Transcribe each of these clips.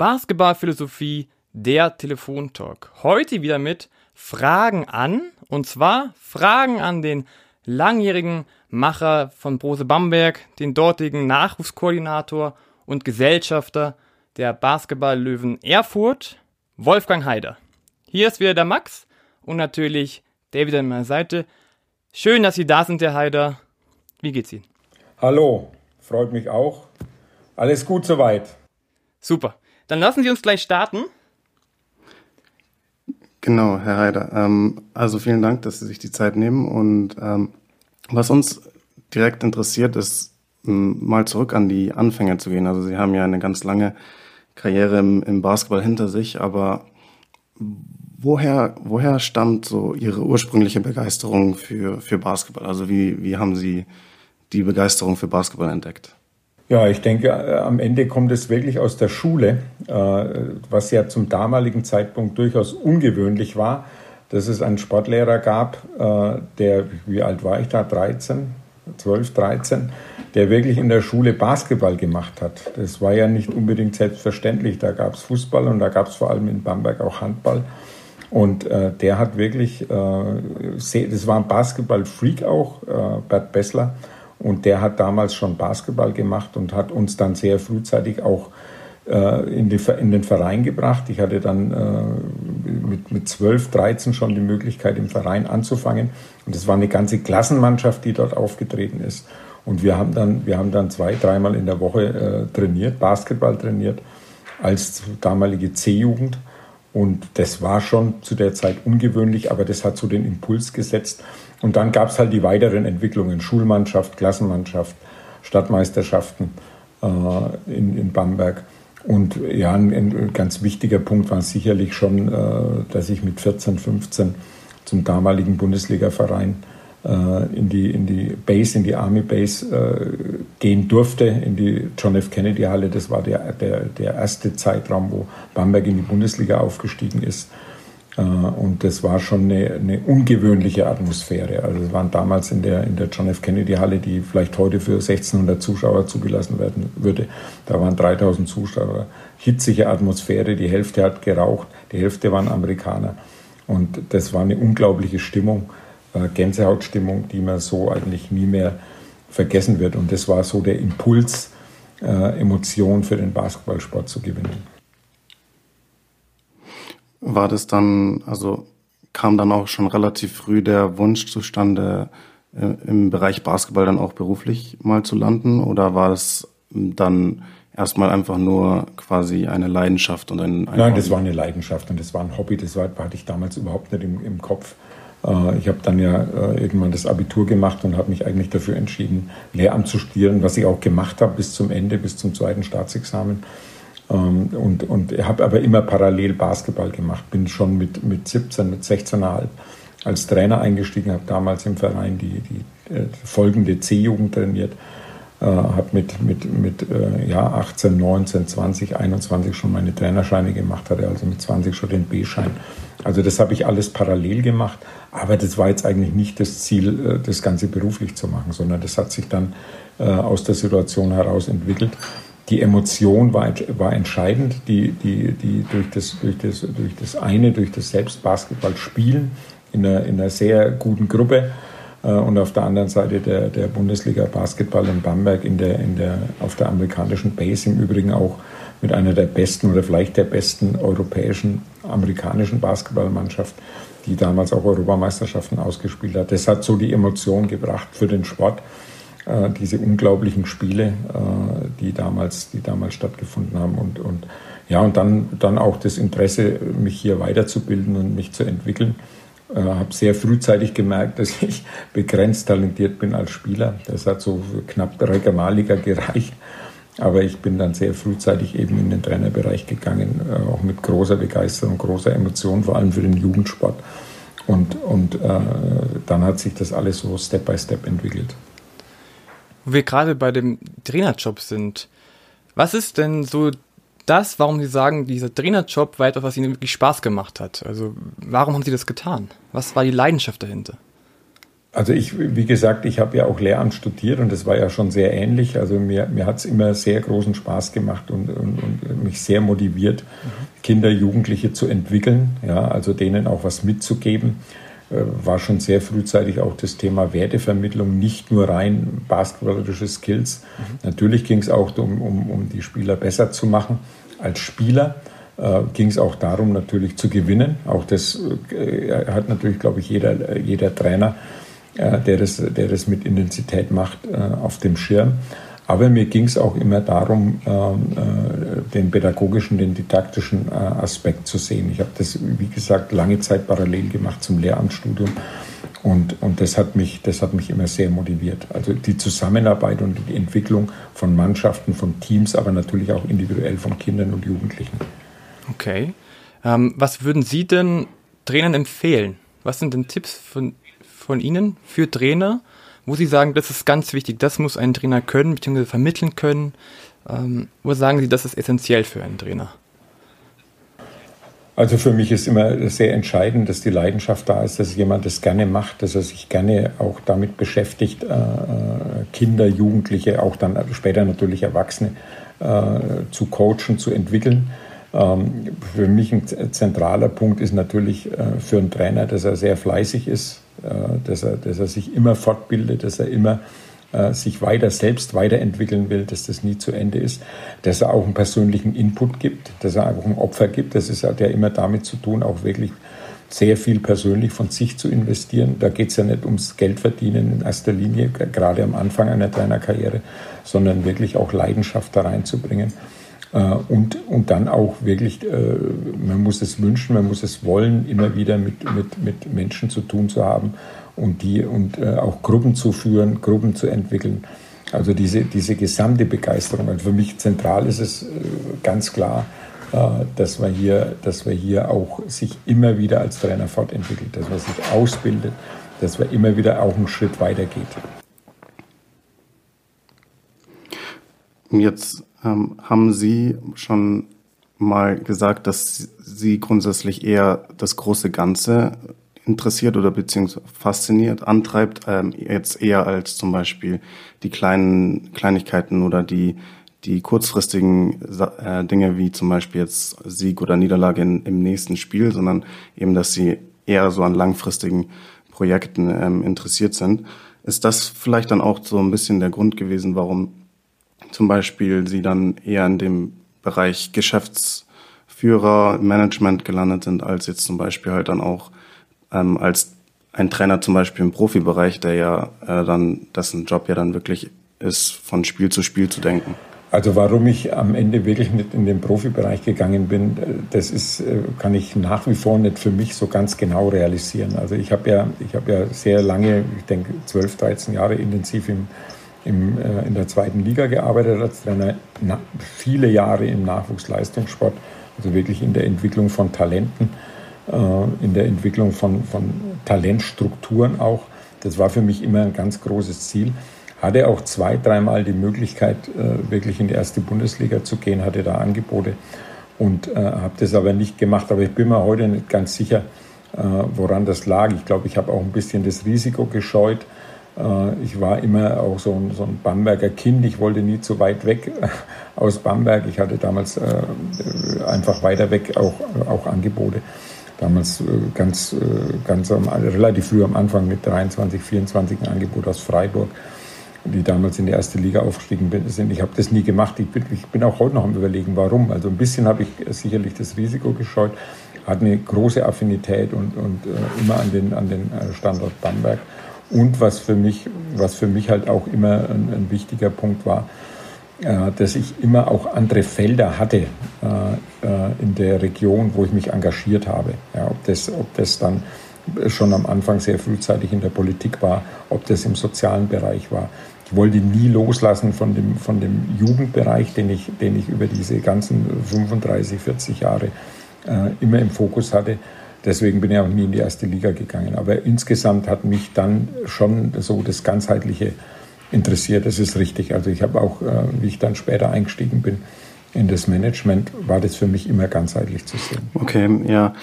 Basketballphilosophie, der Telefontalk. Heute wieder mit Fragen an, und zwar Fragen an den langjährigen Macher von Brose Bamberg, den dortigen Nachwuchskoordinator und Gesellschafter der Basketball-Löwen Erfurt, Wolfgang Haider. Hier ist wieder der Max und natürlich David an meiner Seite. Schön, dass Sie da sind, Herr Haider. Wie geht's Ihnen? Hallo, freut mich auch. Alles gut soweit. Super. Dann lassen Sie uns gleich starten. Genau, Herr Heider. Ähm, also vielen Dank, dass Sie sich die Zeit nehmen. Und ähm, was uns direkt interessiert, ist mal zurück an die Anfänge zu gehen. Also Sie haben ja eine ganz lange Karriere im, im Basketball hinter sich, aber woher, woher stammt so Ihre ursprüngliche Begeisterung für, für Basketball? Also wie, wie haben Sie die Begeisterung für Basketball entdeckt? Ja, ich denke, äh, am Ende kommt es wirklich aus der Schule, äh, was ja zum damaligen Zeitpunkt durchaus ungewöhnlich war, dass es einen Sportlehrer gab, äh, der, wie alt war ich da, 13, 12, 13, der wirklich in der Schule Basketball gemacht hat. Das war ja nicht unbedingt selbstverständlich. Da gab es Fußball und da gab es vor allem in Bamberg auch Handball. Und äh, der hat wirklich, äh, das war ein Basketball-Freak auch, äh, Bert Bessler. Und der hat damals schon Basketball gemacht und hat uns dann sehr frühzeitig auch äh, in, die, in, den Verein gebracht. Ich hatte dann äh, mit, mit 12, 13 schon die Möglichkeit, im Verein anzufangen. Und es war eine ganze Klassenmannschaft, die dort aufgetreten ist. Und wir haben dann, wir haben dann zwei, dreimal in der Woche äh, trainiert, Basketball trainiert, als damalige C-Jugend. Und das war schon zu der Zeit ungewöhnlich, aber das hat so den Impuls gesetzt. Und dann gab es halt die weiteren Entwicklungen, Schulmannschaft, Klassenmannschaft, Stadtmeisterschaften äh, in, in Bamberg. Und ja, ein, ein, ganz wichtiger Punkt war sicherlich schon, äh, dass ich mit 14, 15 zum damaligen Bundesligaverein äh, in, die, in die Base, in die Army Base äh, gehen durfte, in die John F. Kennedy Halle. Das war der, der, der erste Zeitraum, wo Bamberg in die Bundesliga aufgestiegen ist. Äh, und das war schon eine, eine, ungewöhnliche Atmosphäre. Also es waren damals in der, in der John F. Kennedy Halle, die vielleicht heute für 1600 Zuschauer zugelassen werden würde, da waren 3000 Zuschauer. Hitzige Atmosphäre, die Hälfte hat geraucht, die Hälfte waren Amerikaner. Und das war eine unglaubliche Stimmung, äh, Gänsehautstimmung, die man so eigentlich nie mehr vergessen wird. Und das war so der Impuls, äh, Emotionen für den Basketballsport zu gewinnen war das dann, also kam dann auch schon relativ früh der Wunsch zustande, äh, im Bereich Basketball dann auch beruflich mal zu landen? Oder war es dann erstmal einfach nur quasi eine Leidenschaft und ein, ein Nein, das war eine Leidenschaft und das war ein Hobby, das hatte ich damals überhaupt nicht im, im Kopf. Äh, ich habe dann ja äh, irgendwann das Abitur gemacht und habe mich eigentlich dafür entschieden, Lehramt zu studieren, was ich auch gemacht habe bis zum Ende, bis zum zweiten Staatsexamen. Ähm, und, und habe aber immer parallel Basketball gemacht. Bin schon mit, mit 17, mit 16,5 als Trainer eingestiegen, habe damals im Verein die, die äh, folgende C-Jugend trainiert, äh, habe mit, mit, mit äh, ja, 18, 19, 20, 21 schon meine Trainerscheine gemacht, hatte also mit 20 schon den B-Schein. Also das habe ich alles parallel gemacht, aber das war jetzt eigentlich nicht das Ziel, äh, das Ganze beruflich zu machen, sondern das hat sich dann äh, aus der Situation heraus entwickelt die Emotion war, war entscheidend, die, die, die durch, das, durch, das, durch das eine, durch das Selbstbasketball spielen in einer, in einer sehr guten Gruppe äh, und auf der anderen Seite der, der Bundesliga Basketball in Bamberg in der, in der, auf der amerikanischen Base im Übrigen auch mit einer der besten oder vielleicht der besten europäischen, amerikanischen Basketballmannschaft, die damals auch Europameisterschaften ausgespielt hat. Das hat so die Emotion gebracht für den Sport diese unglaublichen Spiele, äh, die, damals, die damals stattgefunden haben. Und, und, ja, und dann, dann auch das Interesse, mich hier weiterzubilden und mich zu entwickeln. Äh, habe sehr frühzeitig gemerkt, dass ich begrenzt talentiert bin als Spieler. Das hat so knapp Regionalliga gereicht. Aber ich bin dann sehr frühzeitig eben in den Trainerbereich gegangen, äh, auch mit großer Begeisterung, großer Emotion, vor allem für den Jugendsport. Und, und äh, dann hat sich das alles so Step by Step entwickelt wo wir gerade bei dem Trainerjob sind. Was ist denn so das, warum Sie sagen, dieser Trainerjob war etwas, was Ihnen wirklich Spaß gemacht hat? Also warum haben Sie das getan? Was war die Leidenschaft dahinter? Also ich, wie gesagt, ich habe ja auch Lehramt studiert und das war ja schon sehr ähnlich. Also mir, mir hat es immer sehr großen Spaß gemacht und, und, und mich sehr motiviert, mhm. Kinder, Jugendliche zu entwickeln, ja, also denen auch was mitzugeben. Äh, war schon sehr frühzeitig auch das Thema Wertevermittlung, nicht nur rein basketballerische Skills. Mhm. Natürlich ging es auch um, um, um die Spieler besser zu machen als Spieler äh, ging es auch darum, natürlich zu gewinnen. Auch das äh, hat natürlich, glaube ich, jeder, jeder Trainer der, das, der das mit Intensität macht, äh, auf dem Schirm. Aber mir ging es auch immer darum, ähm, äh, den pädagogischen, den didaktischen äh, Aspekt zu sehen. Ich habe das, wie gesagt, lange Zeit parallel gemacht zum Lehramtsstudium. Und, und das, hat mich, das hat mich immer sehr motiviert. Also die Zusammenarbeit und die Entwicklung von Mannschaften, von Teams, aber natürlich auch individuell von Kindern und Jugendlichen. Okay. Ähm, was würden Sie denn Trainern empfehlen? Was sind denn Tipps von von Ihnen für Trainer, wo Sie sagen, das ist ganz wichtig, das muss ein Trainer können bzw. vermitteln können? Ähm, wo sagen Sie, das ist essentiell für einen Trainer? Also für mich ist immer sehr entscheidend, dass die Leidenschaft da ist, dass jemand das gerne macht, dass er sich gerne auch damit beschäftigt, äh, äh Kinder, Jugendliche, auch dann später natürlich Erwachsene äh, zu coachen, zu entwickeln. Ähm, für mich ein zentraler Punkt ist natürlich äh, für einen Trainer, dass er sehr fleißig ist, dass er, dass er sich immer fortbildet, dass er immer äh, sich weiter selbst weiterentwickeln will, dass das nie zu Ende ist, dass er auch einen persönlichen Input gibt, dass er auch ein Opfer gibt. Das ist, hat ja immer damit zu tun, auch wirklich sehr viel persönlich von sich zu investieren. Da geht es ja nicht ums Geldverdienen in erster Linie, gerade am Anfang einer Trainerkarriere, sondern wirklich auch Leidenschaft da reinzubringen. Äh, und, und dann auch wirklich, äh, man muss es wünschen, man muss es wollen, immer wieder mit, mit, mit Menschen zu tun zu haben und, die, und äh, auch Gruppen zu führen, Gruppen zu entwickeln. Also diese, diese gesamte Begeisterung. Also für mich zentral ist es ganz klar, dass man, hier, dass man hier auch sich immer wieder als Trainer fortentwickelt, dass man sich ausbildet, dass man immer wieder auch einen Schritt weitergeht. Jetzt ähm, haben Sie schon mal gesagt, dass Sie grundsätzlich eher das große Ganze interessiert oder beziehungsweise fasziniert, antreibt, ähm, jetzt eher als zum Beispiel die kleinen Kleinigkeiten oder die, die kurzfristigen äh, Dinge wie zum Beispiel jetzt Sieg oder Niederlage in, im nächsten Spiel, sondern eben, dass Sie eher so an langfristigen Projekten ähm, interessiert sind. Ist das vielleicht dann auch so ein bisschen der Grund gewesen, warum zum Beispiel sie dann eher in dem Bereich Geschäftsführer, Management gelandet sind, als jetzt zum Beispiel halt dann auch ähm, als ein Trainer zum Beispiel im Profibereich, der ja äh, dann, dessen Job ja dann wirklich ist, von Spiel zu Spiel zu denken. Also warum ich am Ende wirklich nicht in den Profibereich gegangen bin, äh, das ist, äh, kann ich nach wie vor nicht für mich so ganz genau realisieren. Also ich habe ja, ich habe ja sehr lange, ich denke 12, 13 Jahre intensiv im im, äh, in der zweiten Liga gearbeitet als Trainer, na, viele Jahre im Nachwuchsleistungssport, also wirklich in der Entwicklung von Talenten, äh, in der Entwicklung von, von Talentstrukturen auch. Das war für mich immer ein ganz großes Ziel. Hatte auch zwei, dreimal die Möglichkeit, äh, wirklich in die erste Bundesliga zu gehen, hatte da Angebote und äh, habe das aber nicht gemacht. Aber ich bin mir heute nicht ganz sicher, äh, woran das lag. Ich glaube, ich habe auch ein bisschen das Risiko gescheut, ich war immer auch so ein, so ein, Bamberger Kind. Ich wollte nie zu weit weg aus Bamberg. Ich hatte damals äh, einfach weiter weg auch, auch Angebote. Damals äh, ganz, ganz am, relativ früh am Anfang mit 23, 24 ein Angebot aus Freiburg, die damals in die erste Liga aufgestiegen sind. Ich habe das nie gemacht. Ich bin, ich bin auch heute noch am Überlegen, warum. Also ein bisschen habe ich sicherlich das Risiko gescheut, hatte eine große Affinität und, und immer an den, an den Standort Bamberg und was für mich, was für mich halt auch immer ein, ein wichtiger Punkt war, äh, dass ich immer auch andere Felder hatte äh, äh, in der Region, wo ich mich engagiert habe. Ja, ob, das, ob das dann schon am Anfang sehr frühzeitig in der Politik war, ob das im sozialen Bereich war. Ich wollte nie loslassen von dem, von dem Jugendbereich, den ich, den ich über diese ganzen 35, 40 Jahre äh, immer im Fokus hatte. Deswegen bin ich auch nie in die erste Liga gegangen. Aber insgesamt hat mich dann schon so das Ganzheitliche interessiert. Das ist richtig. Also ich habe auch, äh, wie ich dann später eingestiegen bin in das Management, war das für mich immer ganzheitlich zu sehen. Okay, ja.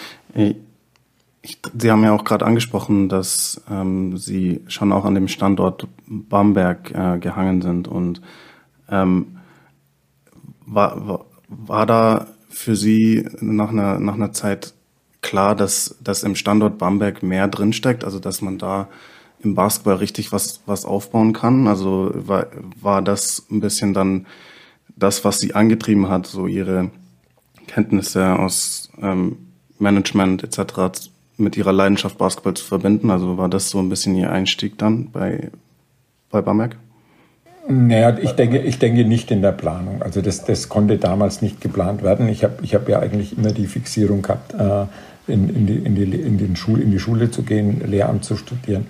Sie haben ja auch gerade angesprochen, dass ähm, Sie schon auch an dem Standort Bamberg äh, gehangen sind. Und ähm, war, war, war da für Sie nach einer, nach einer Zeit klar, dass, dass im Standort Bamberg mehr drinsteckt, also dass man da im Basketball richtig was, was aufbauen kann? Also war, war das ein bisschen dann das, was Sie angetrieben hat, so Ihre Kenntnisse aus ähm, Management etc mit ihrer Leidenschaft Basketball zu verbinden? Also war das so ein bisschen ihr Einstieg dann bei, bei Bamberg? Naja, ich denke, ich denke nicht in der Planung. Also das, das konnte damals nicht geplant werden. Ich habe ich hab ja eigentlich immer die Fixierung gehabt, äh, in, in, die, in, die, in, den Schul, in die Schule zu gehen, Lehramt zu studieren.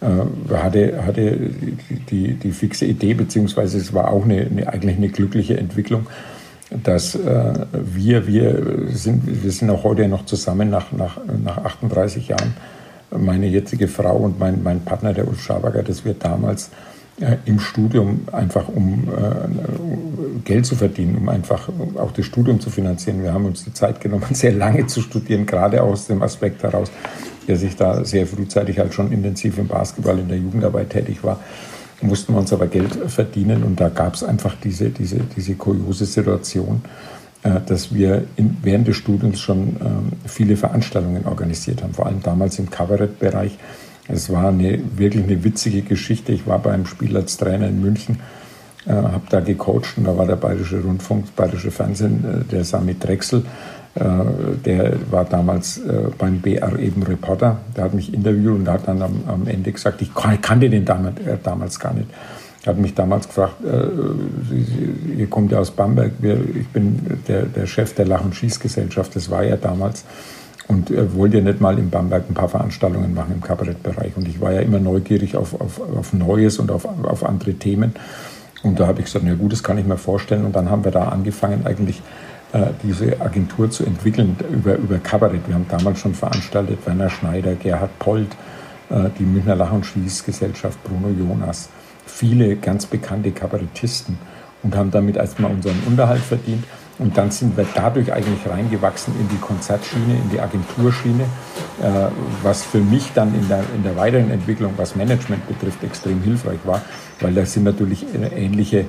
Äh, hatte, hatte die, die fixe Idee, beziehungsweise es war auch eine, eine eigentlich eine glückliche Entwicklung, dass äh, wir, wir sind, wir sind auch heute noch zusammen nach, nach, nach 38 Jahren. Meine jetzige Frau und mein, mein Partner, der Ulf Schabager, dass wir damals im Studium einfach um äh, Geld zu verdienen, um einfach auch das Studium zu finanzieren. Wir haben uns die Zeit genommen, sehr lange zu studieren, gerade aus dem Aspekt heraus, dass ich da sehr frühzeitig halt schon intensiv im Basketball in der Jugendarbeit tätig war mussten wir uns aber Geld verdienen und da gab es einfach diese, diese, diese kuriose Situation, äh, dass wir in, während des Studiums schon ähm, viele Veranstaltungen organisiert haben, vor allem damals im Kabarettbereich. Es war eine, wirklich eine witzige Geschichte. Ich war beim Spiel als Trainer in München, äh, habe da gecoacht und da war der Bayerische Rundfunk, Bayerische Fernsehen, äh, der Sami Drechsel, äh, der war damals äh, beim BR eben Reporter, der hat mich interviewt und hat dann am, am Ende gesagt, ich kannte den damals, äh, damals gar nicht. Er hat mich damals gefragt, äh, ihr kommt ja aus Bamberg, wir, ich bin der, der Chef der Lach- und Schießgesellschaft, das war ja damals. Und er wollte ja nicht mal in Bamberg ein paar Veranstaltungen machen im Kabarettbereich. Und ich war ja immer neugierig auf, auf, auf Neues und auf, auf andere Themen. Und da habe ich gesagt, na gut, das kann ich mir vorstellen. Und dann haben wir da angefangen, eigentlich äh, diese Agentur zu entwickeln über, über Kabarett. Wir haben damals schon veranstaltet, Werner Schneider, Gerhard Pold, äh, die Münchner Lach- und Schließgesellschaft, Bruno Jonas, viele ganz bekannte Kabarettisten und haben damit erstmal unseren Unterhalt verdient. Und dann sind wir dadurch eigentlich reingewachsen in die Konzertschiene, in die Agenturschiene, äh, was für mich dann in der, in der weiteren Entwicklung, was Management betrifft, extrem hilfreich war, weil da sind natürlich ähnliche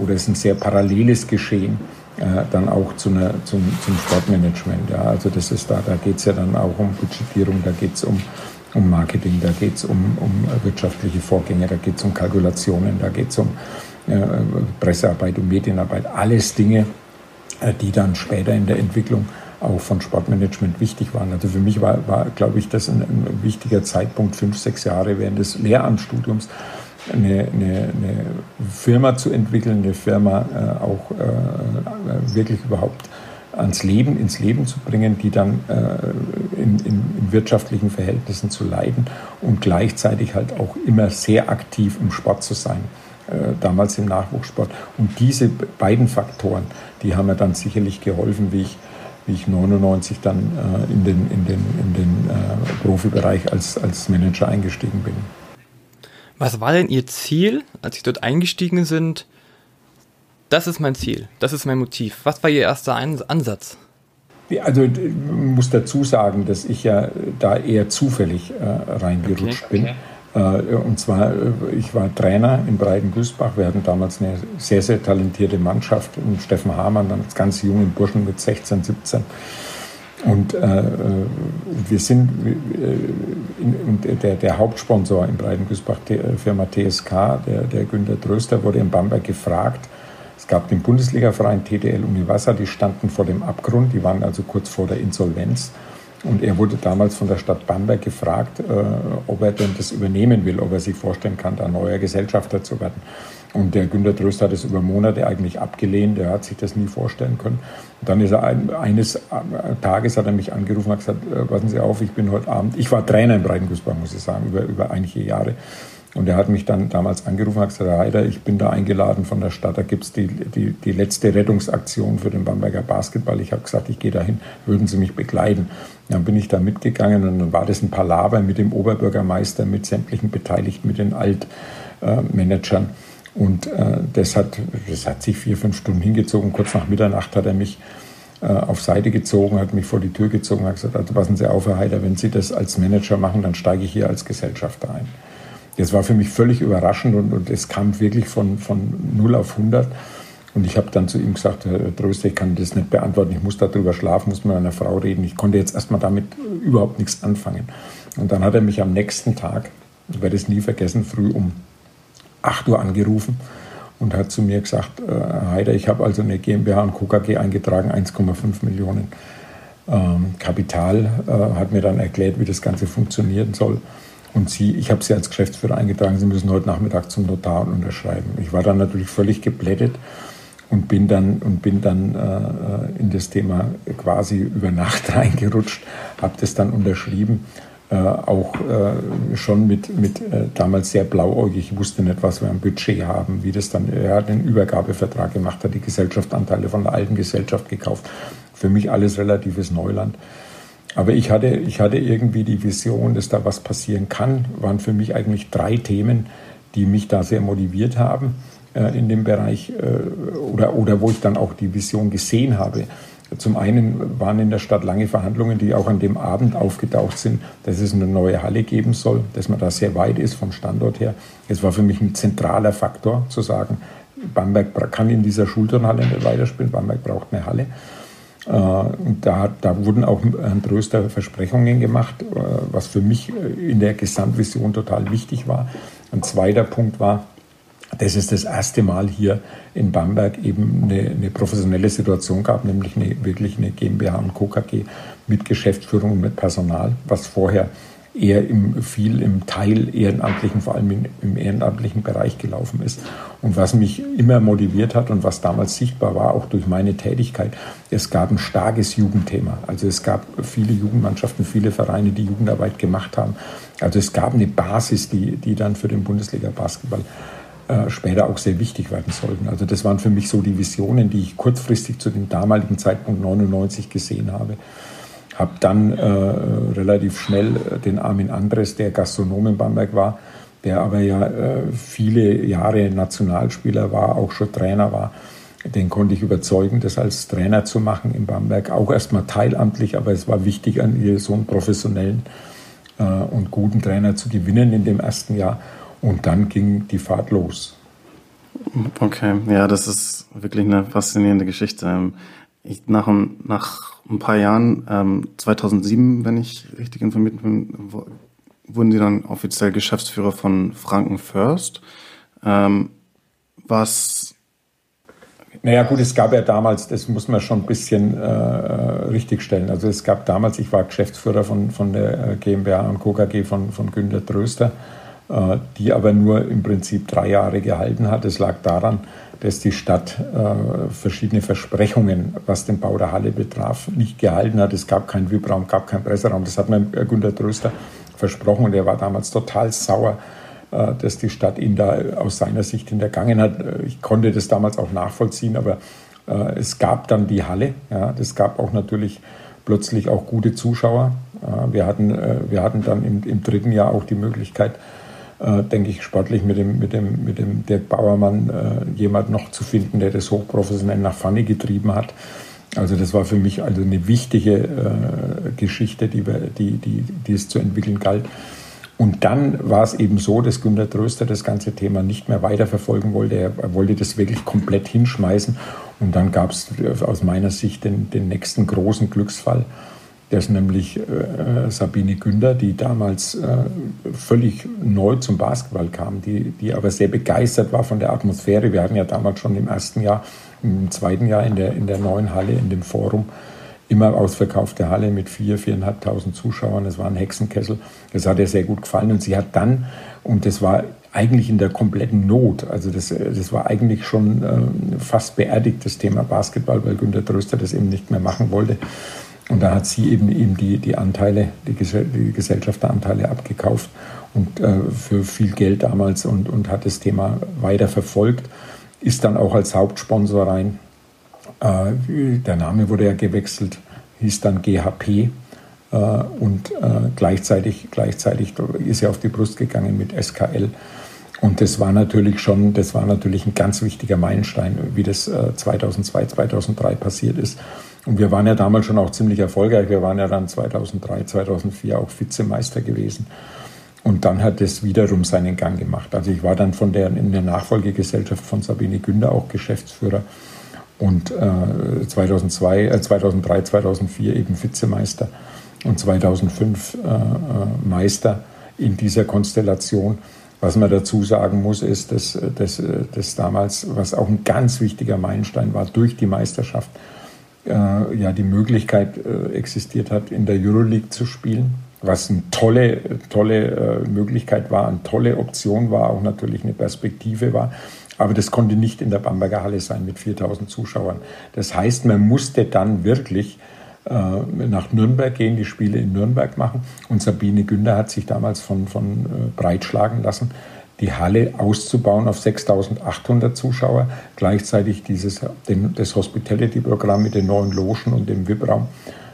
oder es ist ein sehr paralleles Geschehen äh, dann auch zu einer, zum, zum Sportmanagement. Ja. Also das ist da, da geht es ja dann auch um Budgetierung, da geht es um, um Marketing, da geht es um, um wirtschaftliche Vorgänge, da geht es um Kalkulationen, da geht es um äh, Pressearbeit, um Medienarbeit, alles Dinge, äh, die dann später in der Entwicklung auch von Sportmanagement wichtig waren. Also für mich war, war glaube ich, das ein, ein wichtiger Zeitpunkt, fünf, sechs Jahre während des Lehramtsstudiums, eine, eine, eine Firma zu entwickeln, eine Firma äh, auch äh, äh, wirklich überhaupt ans Leben, ins Leben zu bringen, die dann äh, in, in, in, wirtschaftlichen Verhältnissen zu leiden und gleichzeitig halt auch immer sehr aktiv im Sport zu sein, äh, damals im Nachwuchssport. Und diese beiden Faktoren, die haben mir dann sicherlich geholfen, wie ich, wie ich 99 dann äh, in den, in den, in den Profibereich als, als Manager eingestiegen bin. Was war denn Ihr Ziel, als Sie dort eingestiegen sind? Das ist mein Ziel, das ist mein Motiv. Was war Ihr erster Ansatz? Also ich muss dazu sagen, dass ich ja da eher zufällig äh, reingerutscht okay, okay. bin. Äh, und zwar, äh, ich war Trainer in Breiten-Güßbach. Wir hatten damals eine sehr, sehr talentierte Mannschaft. Und Steffen Hamann, dann als ganz jungen Burschen mit 16, 17. Und äh, wir sind, äh, der, der Hauptsponsor in Breitengüßbach, die äh, Firma TSK, der, der Günter Tröster, wurde in Bamberg gefragt. Es gab den Bundesligaverein TTL Uniwasser, die standen vor dem Abgrund, die waren also kurz vor der Insolvenz. Und er wurde damals von der Stadt Bamberg gefragt, äh, ob er denn das übernehmen will, ob er sich vorstellen kann, da neuer Gesellschafter zu werden. Und der Günter Tröst hat es über Monate eigentlich abgelehnt. Er hat sich das nie vorstellen können. Und dann ist er ein, eines äh, Tages hat er mich angerufen und hat gesagt, äh, passen Sie auf, ich bin heute Abend, ich war Trainer im Breitengussbach, muss ich sagen, über, über einige Jahre. Und er hat mich dann damals angerufen und gesagt, Heider, ich bin da eingeladen von der Stadt, da gibt's die, die, die letzte Rettungsaktion für den Bamberger Basketball. Ich habe gesagt, ich gehe dahin, würden Sie mich begleiten? Dann bin ich da mitgegangen und dann war das ein Palaver mit dem Oberbürgermeister, mit sämtlichen Beteiligten, mit den Altmanagern. Und äh, das, hat, das hat sich vier, fünf Stunden hingezogen. Kurz nach Mitternacht hat er mich äh, auf Seite gezogen, hat mich vor die Tür gezogen und hat gesagt, also passen Sie auf, Herr Heider, wenn Sie das als Manager machen, dann steige ich hier als Gesellschafter ein. Das war für mich völlig überraschend und, und es kam wirklich von, von 0 auf 100. Und ich habe dann zu ihm gesagt, Herr Tröster, ich kann das nicht beantworten, ich muss darüber schlafen, muss mit meiner Frau reden. Ich konnte jetzt erstmal damit überhaupt nichts anfangen. Und dann hat er mich am nächsten Tag, ich werde es nie vergessen, früh um 8 Uhr angerufen und hat zu mir gesagt, äh, Herr Heider, ich habe also eine GmbH und KKG eingetragen, 1,5 Millionen ähm, Kapital, äh, hat mir dann erklärt, wie das Ganze funktionieren soll. Und Sie, ich habe Sie als Geschäftsführer eingetragen, Sie müssen heute Nachmittag zum Notar und unterschreiben. Ich war dann natürlich völlig geblättet und bin dann, und bin dann äh, in das Thema quasi über Nacht reingerutscht, habe das dann unterschrieben. Äh, auch äh, schon mit, mit äh, damals sehr blauäugig. Ich wusste nicht, was wir am Budget haben, wie das dann, er hat den Übergabevertrag gemacht, hat die Gesellschaftsanteile von der alten Gesellschaft gekauft. Für mich alles relatives Neuland. Aber ich hatte, ich hatte irgendwie die Vision, dass da was passieren kann, waren für mich eigentlich drei Themen, die mich da sehr motiviert haben. Äh, in dem Bereich äh, oder, oder wo ich dann auch die Vision gesehen habe. Zum einen waren in der Stadt lange Verhandlungen, die auch an dem Abend aufgetaucht sind, dass es eine neue Halle geben soll, dass man da sehr weit ist vom Standort her. Es war für mich ein zentraler Faktor zu sagen, Bamberg kann in dieser Schulturnhalle nicht weiterspielen, Bamberg braucht eine Halle. Äh, da, da wurden auch Herrn Tröster Versprechungen gemacht, was für mich in der Gesamtvision total wichtig war. Ein zweiter Punkt war, dass es das erste Mal hier in Bamberg eben eine, eine, professionelle Situation gab, nämlich eine, wirklich eine GmbH und Co. KG mit Geschäftsführung und mit Personal, was vorher eher im, viel im Teil ehrenamtlichen, vor allem im, im ehrenamtlichen Bereich gelaufen ist. Und was mich immer motiviert hat und was damals sichtbar war, auch durch meine Tätigkeit, es gab ein starkes Jugendthema. Also es gab viele Jugendmannschaften, viele Vereine, die Jugendarbeit gemacht haben. Also es gab eine Basis, die, die dann für den Bundesliga Basketball äh, später auch sehr wichtig werden sollten. Also das waren für mich so die Visionen, die ich kurzfristig zu dem damaligen Zeitpunkt 99 gesehen habe. Habe dann äh, relativ schnell äh, den Armin Andres, der Gastronom in Bamberg war, der aber ja äh, viele Jahre Nationalspieler war, auch schon Trainer war, den konnte ich überzeugen, das als Trainer zu machen in Bamberg. Auch erstmal teilamtlich, aber es war wichtig, an so einen professionellen äh, und guten Trainer zu gewinnen in dem ersten Jahr. Und dann ging die Fahrt los. Okay, ja, das ist wirklich eine faszinierende Geschichte. Ähm, ich, nach, nach ein paar Jahren, ähm, 2007, wenn ich richtig informiert bin, wurden Sie dann offiziell Geschäftsführer von Franken First. Ähm, was naja gut, es gab ja damals, das muss man schon ein bisschen äh, richtigstellen. Also es gab damals, ich war Geschäftsführer von, von der äh, GmbH und Co. KG von, von Günter Tröster. Äh, die aber nur im Prinzip drei Jahre gehalten hat. Es lag daran, dass die Stadt äh, verschiedene Versprechungen, was den Bau der Halle betraf, nicht gehalten hat. Es gab keinen VIP-Raum, gab keinen Presseraum. Das hat mir Günter Tröster versprochen und er war damals total sauer, äh, dass die Stadt ihn da aus seiner Sicht hintergangen hat. Ich konnte das damals auch nachvollziehen, aber es gab dann die Halle. Ja, das gab auch natürlich plötzlich auch gute Zuschauer. Wir hatten, wir hatten dann im, im dritten Jahr auch die Möglichkeit, äh, denke ich, sportlich mit dem, mit dem, mit dem Dirk Bauermann äh, jemand noch zu finden, der das hochprofessionell nach Pfanne getrieben hat. Also das war für mich also eine wichtige äh, Geschichte, die, die, die, die es zu entwickeln galt. Und dann war es eben so, dass Günter Tröster das ganze Thema nicht mehr weiterverfolgen wollte. Er, er wollte das wirklich komplett hinschmeißen. Und dann gab es aus meiner Sicht den, den nächsten großen Glücksfall. Ist nämlich äh, Sabine Günder, die damals äh, völlig neu zum Basketball kam, die, die aber sehr begeistert war von der Atmosphäre. Wir hatten ja damals schon im ersten Jahr, im zweiten Jahr in der, in der neuen Halle, in dem Forum, immer ausverkaufte Halle mit vier, viereinhalbtausend Zuschauern. Das war ein Hexenkessel. Das hat ihr sehr gut gefallen. Und sie hat dann, und das war eigentlich in der kompletten Not, also das, das war eigentlich schon äh, fast beerdigt, das Thema Basketball, weil Günter Tröster das eben nicht mehr machen wollte. Und da hat sie eben, eben die, die Anteile, die, die Gesellschafteranteile abgekauft und äh, für viel Geld damals und, und hat das Thema weiter verfolgt, ist dann auch als Hauptsponsor rein. Äh, der Name wurde ja gewechselt, hieß dann GHP äh, und äh, gleichzeitig, gleichzeitig ist er auf die Brust gegangen mit SKL. Und das war natürlich schon, das war natürlich ein ganz wichtiger Meilenstein, wie das 2002, äh, 2003 passiert ist. Und wir waren ja damals schon auch ziemlich erfolgreich. Wir waren ja dann 2003, 2004 auch Vizemeister gewesen. Und dann hat es wiederum seinen Gang gemacht. Also ich war dann von der, in der Nachfolgegesellschaft von Sabine Günder auch Geschäftsführer und äh, 2002, äh, 2003, 2004 eben Vizemeister und 2005 äh, äh, Meister in dieser Konstellation. Was man dazu sagen muss, ist, dass, dass, dass damals, was auch ein ganz wichtiger Meilenstein war, durch die Meisterschaft äh, ja die Möglichkeit äh, existiert hat, in der Euroleague zu spielen, was eine tolle, tolle äh, Möglichkeit war, eine tolle Option war, auch natürlich eine Perspektive war. Aber das konnte nicht in der Bamberger Halle sein mit 4000 Zuschauern. Das heißt, man musste dann wirklich äh, nach Nürnberg gehen, die Spiele in Nürnberg machen. Und Sabine Günder hat sich damals von, von äh, breitschlagen lassen, die Halle auszubauen auf 6.800 Zuschauer, gleichzeitig dieses, den, das Hospitality-Programm mit den neuen Logen und dem VIP-Raum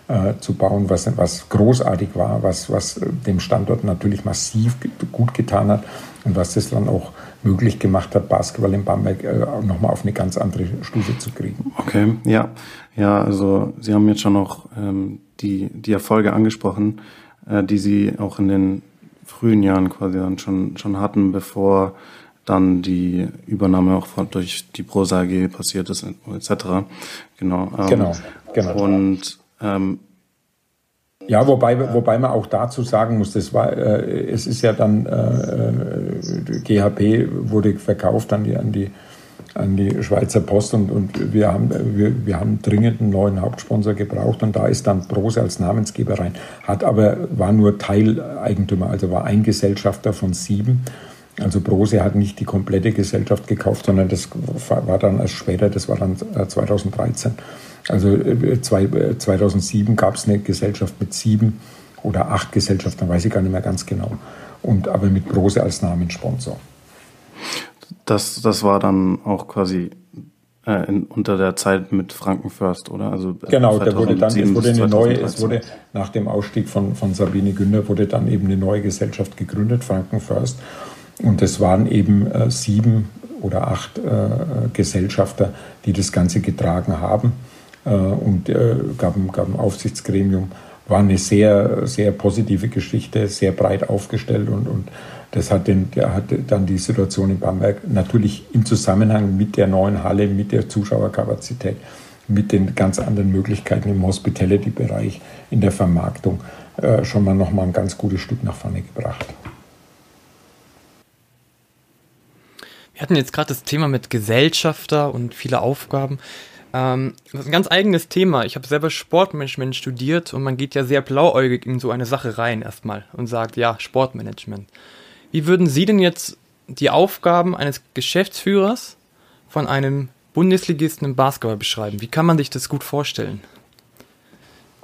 äh, zu bauen, was, was großartig war, was, was dem Standort natürlich massiv gut getan hat und was das dann auch möglich gemacht hat, Basketball in Bamberg äh, nochmal auf eine ganz andere Stufe zu kriegen. Okay, ja. Ja, also Sie haben jetzt schon noch ähm, die, die Erfolge angesprochen, äh, die Sie auch in den frühen Jahren quasi dann schon, schon hatten, bevor dann die Übernahme auch von, durch die Prosa AG passiert ist, etc. Genau. Ähm, genau, genau. Und ähm, ja, wobei, wobei man auch dazu sagen muss, das war, äh, es ist ja dann, äh, GHP wurde verkauft an die, an die, an die Schweizer Post und, und wir, haben, wir, wir haben dringend einen neuen Hauptsponsor gebraucht und da ist dann Brose als Namensgeber rein. Hat aber, war nur Teileigentümer, also war ein Gesellschafter von sieben. Also Brose hat nicht die komplette Gesellschaft gekauft, sondern das war dann erst später, das war dann 2013. Äh, also 2007 gab es eine Gesellschaft mit sieben oder acht Gesellschaften, weiß ich gar nicht mehr ganz genau. Und aber mit Brose als Namenssponsor. Das, das war dann auch quasi äh, in, unter der Zeit mit Frankenfürst, oder? Also genau, da wurde dann es wurde eine neue, es wurde nach dem Ausstieg von, von Sabine Günder wurde dann eben eine neue Gesellschaft gegründet, Frankenfürst. Und es waren eben äh, sieben oder acht äh, Gesellschafter, die das Ganze getragen haben. Äh, und äh, gab, gab ein Aufsichtsgremium. War eine sehr, sehr positive Geschichte, sehr breit aufgestellt und, und das hat, den, hat dann die Situation in Bamberg natürlich im Zusammenhang mit der neuen Halle, mit der Zuschauerkapazität, mit den ganz anderen Möglichkeiten im Hospitality-Bereich, in der Vermarktung äh, schon mal noch mal ein ganz gutes Stück nach vorne gebracht. Wir hatten jetzt gerade das Thema mit Gesellschafter und viele Aufgaben. Ähm, das ist ein ganz eigenes Thema. Ich habe selber Sportmanagement studiert und man geht ja sehr blauäugig in so eine Sache rein erstmal und sagt, ja, Sportmanagement. Wie würden Sie denn jetzt die Aufgaben eines Geschäftsführers von einem Bundesligisten im Basketball beschreiben? Wie kann man sich das gut vorstellen?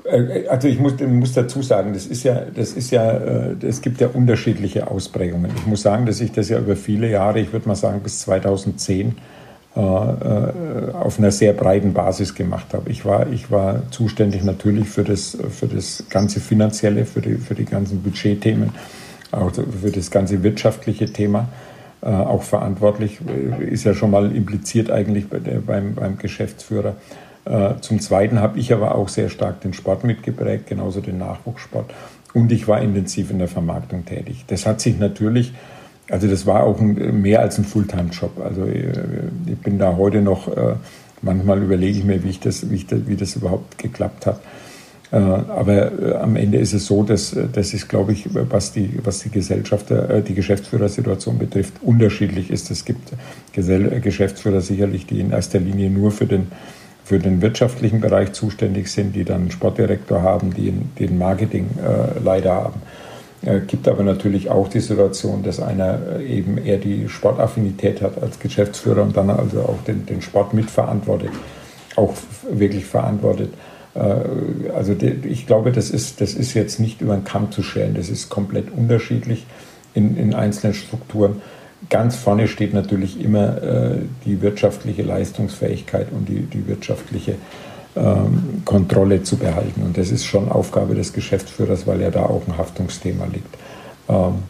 Äh, also ich muss, muss, dazu sagen, das ist ja, das ist ja, äh, es gibt ja unterschiedliche Ausprägungen. Ich muss sagen, dass ich das ja über viele Jahre, ich würde mal sagen bis 2010, äh, auf einer sehr breiten Basis gemacht habe. Ich war, ich war zuständig natürlich für das, für das ganze Finanzielle, für die, für die ganzen Budgetthemen, auch für das ganze wirtschaftliche Thema. Äh, auch verantwortlich, ist ja schon mal impliziert eigentlich bei der, beim, beim Geschäftsführer. Äh, zum Zweiten habe ich aber auch sehr stark den Sport mitgeprägt, genauso den Nachwuchssport. Und ich war intensiv in der Vermarktung tätig. Das hat sich natürlich also das war auch ein, mehr als ein Fulltime-Job. Also äh, ich bin da heute noch, äh, manchmal überlege ich mir, wie, ich das, wie, ich das, wie das überhaupt geklappt hat. Äh, aber am Ende ist es so, dass das ist, glaube ich, was die, was die Gesellschaft, die Geschäftsführersituation betrifft, unterschiedlich ist. Es gibt Geschäftsführer sicherlich, die in erster Linie nur für den, für den wirtschaftlichen Bereich zuständig sind, die dann einen Sportdirektor haben, die den Marketingleiter haben. Äh, gibt aber natürlich auch die Situation, dass einer äh, eben eher die Sportaffinität hat als Geschäftsführer und dann also auch den, den Sport mitverantwortet, auch wirklich verantwortet. Äh, also ich glaube, das ist, das ist jetzt nicht über den Kamm zu schälen, das ist komplett unterschiedlich in, in einzelnen Strukturen. Ganz vorne steht natürlich immer äh, die wirtschaftliche Leistungsfähigkeit und die, die wirtschaftliche ähm, Kontrolle zu behalten. Und das ist schon Aufgabe des Geschäftsführers, weil ja da auch ein Haftungsthema liegt. Ähm,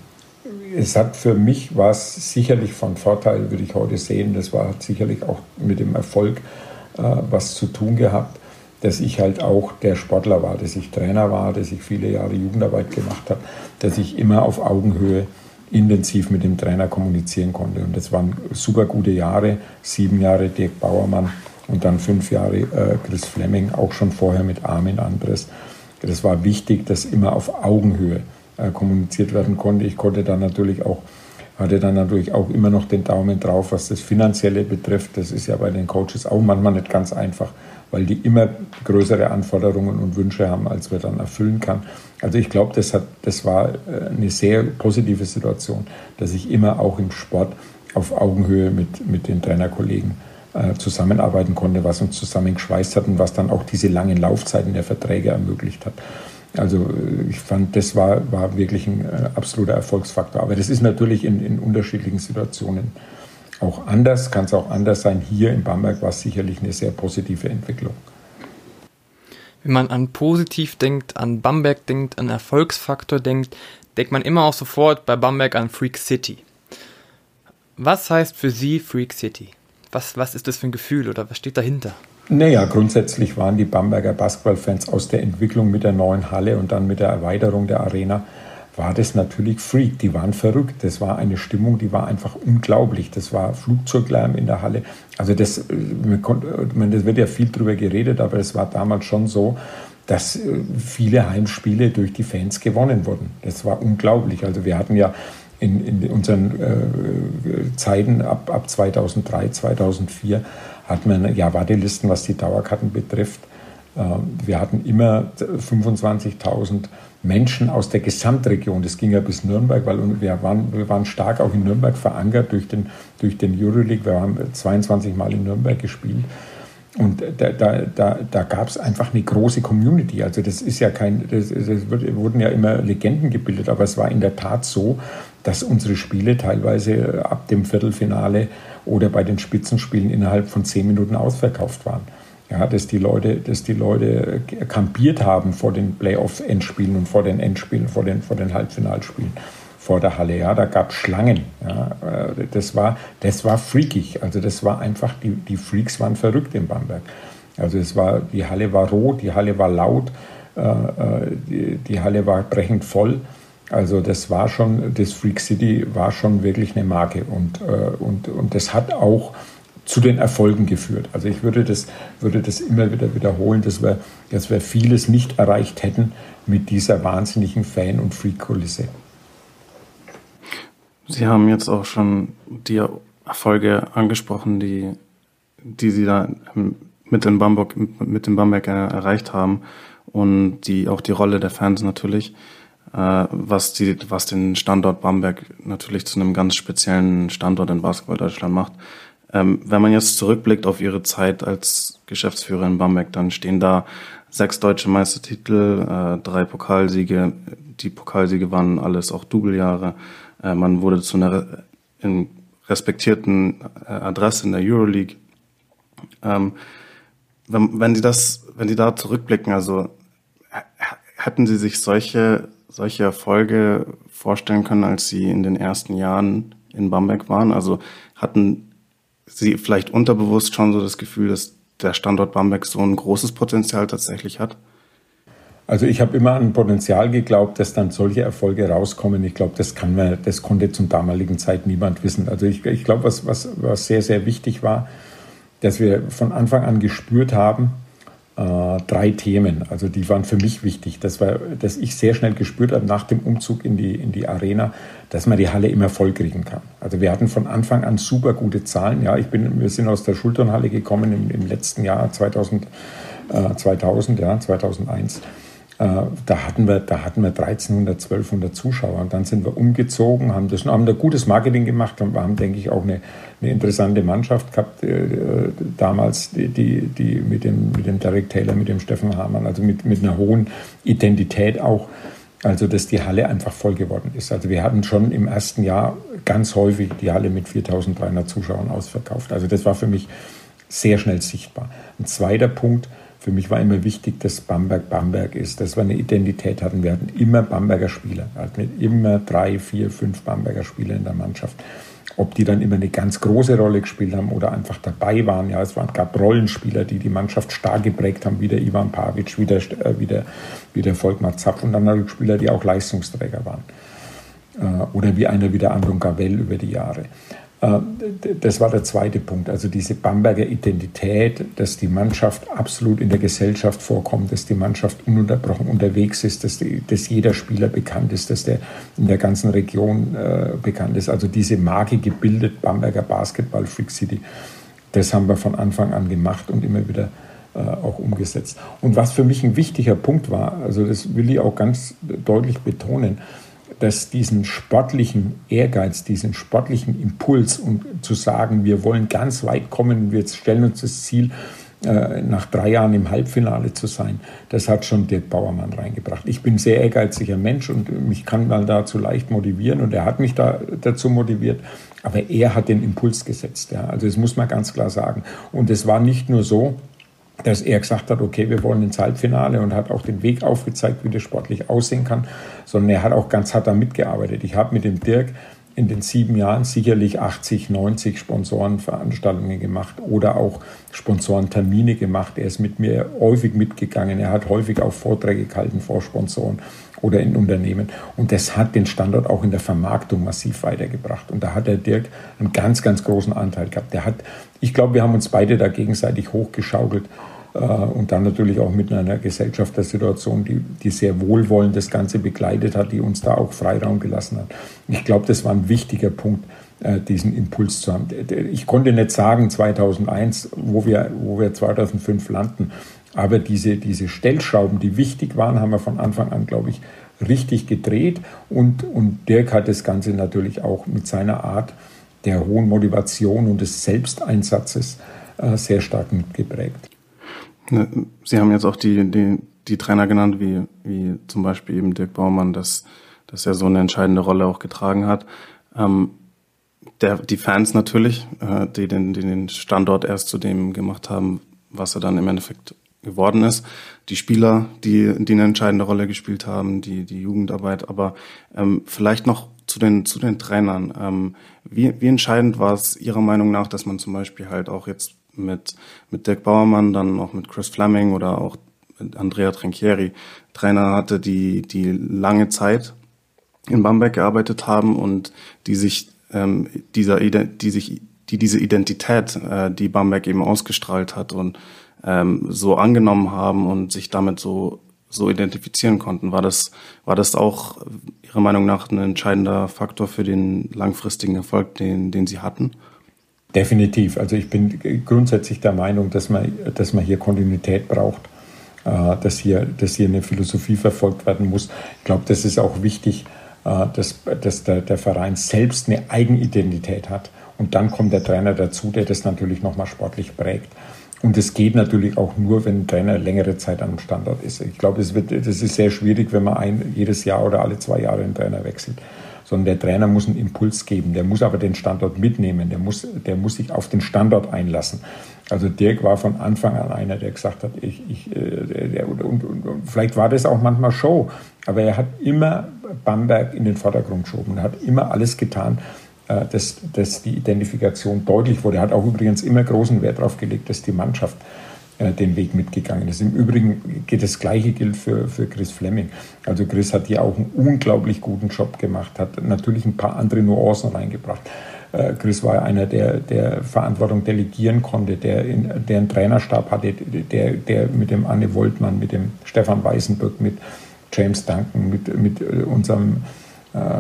es hat für mich was sicherlich von Vorteil, würde ich heute sehen. Das war hat sicherlich auch mit dem Erfolg äh, was zu tun gehabt, dass ich halt auch der Sportler war, dass ich Trainer war, dass ich viele Jahre Jugendarbeit gemacht habe, dass ich immer auf Augenhöhe intensiv mit dem Trainer kommunizieren konnte. Und das waren super gute Jahre, sieben Jahre Dirk Bauermann und dann fünf Jahre äh, Chris Fleming, auch schon vorher mit Armin Andres. Das war wichtig, dass immer auf Augenhöhe äh, kommuniziert werden konnte. Ich konnte dann natürlich auch hatte dann natürlich auch immer noch den Daumen drauf, was das Finanzielle betrifft. Das ist ja bei den Coaches auch manchmal nicht ganz einfach, weil die immer größere Anforderungen und Wünsche haben, als wir dann erfüllen kann. Also ich glaube, das, das war äh, eine sehr positive Situation, dass ich immer auch im Sport auf Augenhöhe mit, mit den Trainerkollegen äh, zusammenarbeiten konnte, was uns zusammengeschweißt hat und was dann auch diese langen Laufzeiten der Verträge ermöglicht hat. Also äh, ich fand, das war, war wirklich ein äh, absoluter Erfolgsfaktor. Aber das ist natürlich in, in unterschiedlichen Situationen auch anders, kann es auch anders sein. Hier in Bamberg war es sicherlich eine sehr positive Entwicklung. Wenn man an positiv denkt, an Bamberg denkt, an Erfolgsfaktor denkt, denkt man immer auch sofort bei Bamberg an Freak City. Was heißt für Sie Freak City? Was, was ist das für ein Gefühl oder was steht dahinter? Naja, grundsätzlich waren die Bamberger Basketballfans aus der Entwicklung mit der neuen Halle und dann mit der Erweiterung der Arena, war das natürlich Freak. Die waren verrückt. Das war eine Stimmung, die war einfach unglaublich. Das war Flugzeuglärm in der Halle. Also das, man konnte, man, das wird ja viel drüber geredet, aber es war damals schon so, dass äh, viele Heimspiele durch die Fans gewonnen wurden. Das war unglaublich. Also wir hatten ja in, in unseren äh, Zeiten ab, ab 2003, 2004 hat man ja Wartelisten, was die Dauerkarten betrifft. Ähm, wir hatten immer 25.000 Menschen aus der Gesamtregion. Das ging ja bis Nürnberg, weil wir waren, wir waren stark auch in Nürnberg verankert durch den, durch den Euroleague. Wir haben 22 Mal in Nürnberg gespielt. Und da, da, da, da gab es einfach eine große Community. Also das ist ja kein, das, das wurden ja immer Legenden gebildet, aber es war in der Tat so, dass unsere Spiele teilweise ab dem Viertelfinale oder bei den Spitzenspielen innerhalb von zehn Minuten ausverkauft waren. Ja, dass die Leute, dass die Leute kampiert haben vor den Playoff-Endspielen und vor den Endspielen, vor den, vor den Halbfinalspielen vor der Halle. Ja, da gab es Schlangen. Ja, äh, das war, das war freakig. Also das war einfach, die, die Freaks waren verrückt in Bamberg. Also es war, die Halle war rot, die Halle war laut, äh, äh, die, die Halle war brechend voll. Also das war schon, das Freak City war schon wirklich eine Marke und, äh, und, und das hat auch zu den Erfolgen geführt. Also ich würde das, würde das immer wieder wiederholen, dass wir, dass wir vieles nicht erreicht hätten mit dieser wahnsinnigen Fan- und Freak-Kulisse. Sie haben jetzt auch schon die Erfolge angesprochen, die, die Sie da mit dem Bamberg, mit dem Bamberg erreicht haben und die, auch die Rolle der Fans natürlich. Äh, was, die, was den Standort Bamberg natürlich zu einem ganz speziellen Standort in Basketball Deutschland macht. Ähm, wenn man jetzt zurückblickt auf Ihre Zeit als Geschäftsführer in Bamberg, dann stehen da sechs deutsche Meistertitel, äh, drei Pokalsiege. Die Pokalsiege waren alles auch Doubeljahre. Äh, man wurde zu einer in respektierten äh, Adresse in der Euroleague. Ähm, wenn, wenn Sie das, wenn Sie da zurückblicken, also hätten Sie sich solche solche Erfolge vorstellen können, als Sie in den ersten Jahren in Bamberg waren? Also hatten Sie vielleicht unterbewusst schon so das Gefühl, dass der Standort Bamberg so ein großes Potenzial tatsächlich hat? Also ich habe immer an Potenzial geglaubt, dass dann solche Erfolge rauskommen. Ich glaube, das kann man, das konnte zum damaligen Zeit niemand wissen. Also ich, ich glaube, was, was, was sehr, sehr wichtig war, dass wir von Anfang an gespürt haben, drei Themen. Also die waren für mich wichtig, dass, wir, dass ich sehr schnell gespürt habe nach dem Umzug in die, in die Arena, dass man die Halle immer voll kriegen kann. Also wir hatten von Anfang an super gute Zahlen. Ja, ich bin, wir sind aus der Schulternhalle gekommen im, im letzten Jahr 2000, äh, 2000, ja, 2001. Äh, da hatten wir, da hatten wir 1300, 1200 Zuschauer. Und dann sind wir umgezogen, haben das, haben da gutes Marketing gemacht und haben, denke ich, auch eine, eine interessante Mannschaft gehabt äh, damals, die, die, die mit dem, mit dem Derek Taylor, mit dem Steffen Hamann, also mit, mit einer hohen Identität auch. Also, dass die Halle einfach voll geworden ist. Also, wir hatten schon im ersten Jahr ganz häufig die Halle mit 4300 Zuschauern ausverkauft. Also, das war für mich sehr schnell sichtbar. Ein zweiter Punkt, für mich war immer wichtig, dass Bamberg Bamberg ist, dass wir eine Identität hatten. Wir hatten immer Bamberger Spieler, hatten immer drei, vier, fünf Bamberger Spieler in der Mannschaft. Ob die dann immer eine ganz große Rolle gespielt haben oder einfach dabei waren. Ja, es gab Rollenspieler, die die Mannschaft stark geprägt haben, wie der Ivan Pavic, wie der, äh, wie der, wie der Volkmar Zapf und natürlich Spieler, die auch Leistungsträger waren. Äh, oder wie einer wie der Andron Gavell über die Jahre. Äh, das war der zweite Punkt, also diese Bamberger Identität, dass die Mannschaft absolut in der Gesellschaft vorkommt, dass die Mannschaft ununterbrochen unterwegs ist, dass, die, dass jeder Spieler bekannt ist, dass der in der ganzen Region äh, bekannt ist. Also diese Marke gebildet, Bamberger Basketball Freak City, das haben wir von Anfang an gemacht und immer wieder äh, auch umgesetzt. Und was für mich ein wichtiger Punkt war, also das will ich auch ganz deutlich betonen, dass diesen sportlichen Ehrgeiz, diesen sportlichen Impuls und zu sagen, wir wollen ganz weit kommen, wir stellen uns das Ziel, äh, nach drei Jahren im Halbfinale zu sein, das hat schon Dirk Bauermann reingebracht. Ich bin ein sehr ehrgeiziger Mensch und mich kann man dazu leicht motivieren und er hat mich da dazu motiviert, aber er hat den Impuls gesetzt. Ja. Also das muss man ganz klar sagen. Und es war nicht nur so, dass er gesagt hat, okay, wir wollen ins Halbfinale und hat auch den Weg aufgezeigt, wie das sportlich aussehen kann, sondern er hat auch ganz hart damit gearbeitet. Ich habe mit dem Dirk in den sieben Jahren sicherlich 80, 90 Sponsorenveranstaltungen gemacht oder auch Sponsorentermine gemacht. Er ist mit mir häufig mitgegangen. Er hat häufig auch Vorträge gehalten vor Sponsoren oder in Unternehmen. Und das hat den Standort auch in der Vermarktung massiv weitergebracht. Und da hat der Dirk einen ganz, ganz großen Anteil gehabt. Der hat, ich glaube, wir haben uns beide da gegenseitig hochgeschaukelt. Äh, und dann natürlich auch mit einer Gesellschaftssituation, die, die sehr wohlwollend das Ganze begleitet hat, die uns da auch Freiraum gelassen hat. Ich glaube, das war ein wichtiger Punkt, äh, diesen Impuls zu haben. Ich konnte nicht sagen 2001, wo wir, wo wir 2005 landen, aber diese, diese Stellschrauben, die wichtig waren, haben wir von Anfang an, glaube ich, richtig gedreht. Und, und Dirk hat das Ganze natürlich auch mit seiner Art der hohen Motivation und des Selbsteinsatzes äh, sehr stark mitgeprägt. Ne, Sie haben jetzt auch die, die, die Trainer genannt, wie, wie zum Beispiel eben Dirk Baumann, dass, dass er so eine entscheidende Rolle auch getragen hat. Ähm, der, die Fans natürlich, äh, die, den, die den Standort erst zu dem gemacht haben, was er dann im Endeffekt geworden ist. Die Spieler, die, die eine entscheidende Rolle gespielt haben, die, die Jugendarbeit, aber ähm, vielleicht noch den, zu den Trainern. Ähm, wie, wie entscheidend war es Ihrer Meinung nach, dass man zum Beispiel halt auch jetzt mit, mit Dirk Bauermann, dann noch mit Chris Fleming oder auch Andrea Trinchieri Trainer hatte, die, die lange Zeit in Bamberg gearbeitet haben und die sich ähm, dieser die sich die diese Identität, äh, die Bamberg eben ausgestrahlt hat und ähm, so angenommen haben und sich damit so so identifizieren konnten. War das war das auch Ihrer Meinung nach ein entscheidender Faktor für den langfristigen Erfolg, den den Sie hatten? Definitiv. Also ich bin grundsätzlich der Meinung, dass man, dass man hier Kontinuität braucht, äh, dass, hier, dass hier eine Philosophie verfolgt werden muss. Ich glaube, das ist auch wichtig, äh, dass, dass der, der Verein selbst eine Eigenidentität hat. Und dann kommt der Trainer dazu, der das natürlich nochmal sportlich prägt. Und es geht natürlich auch nur, wenn ein Trainer längere Zeit am Standort ist. Ich glaube, das, wird, das ist sehr schwierig, wenn man ein, jedes Jahr oder alle zwei Jahre einen Trainer wechselt. Sondern der Trainer muss einen Impuls geben. Der muss aber den Standort mitnehmen. Der muss, der muss sich auf den Standort einlassen. Also Dirk war von Anfang an einer, der gesagt hat, ich, ich, äh, der, und, und, und, vielleicht war das auch manchmal Show, aber er hat immer Bamberg in den Vordergrund geschoben. Hat immer alles getan, dass, dass die Identifikation deutlich wurde. Er hat auch übrigens immer großen Wert darauf gelegt, dass die Mannschaft äh, den Weg mitgegangen ist. Im Übrigen geht das Gleiche gilt für, für Chris Fleming. Also Chris hat hier auch einen unglaublich guten Job gemacht, hat natürlich ein paar andere Nuancen reingebracht. Äh, Chris war einer, der, der Verantwortung delegieren konnte, der, in, der einen Trainerstab hatte, der, der mit dem Anne Woltmann, mit dem Stefan Weißenburg, mit James Duncan, mit, mit unserem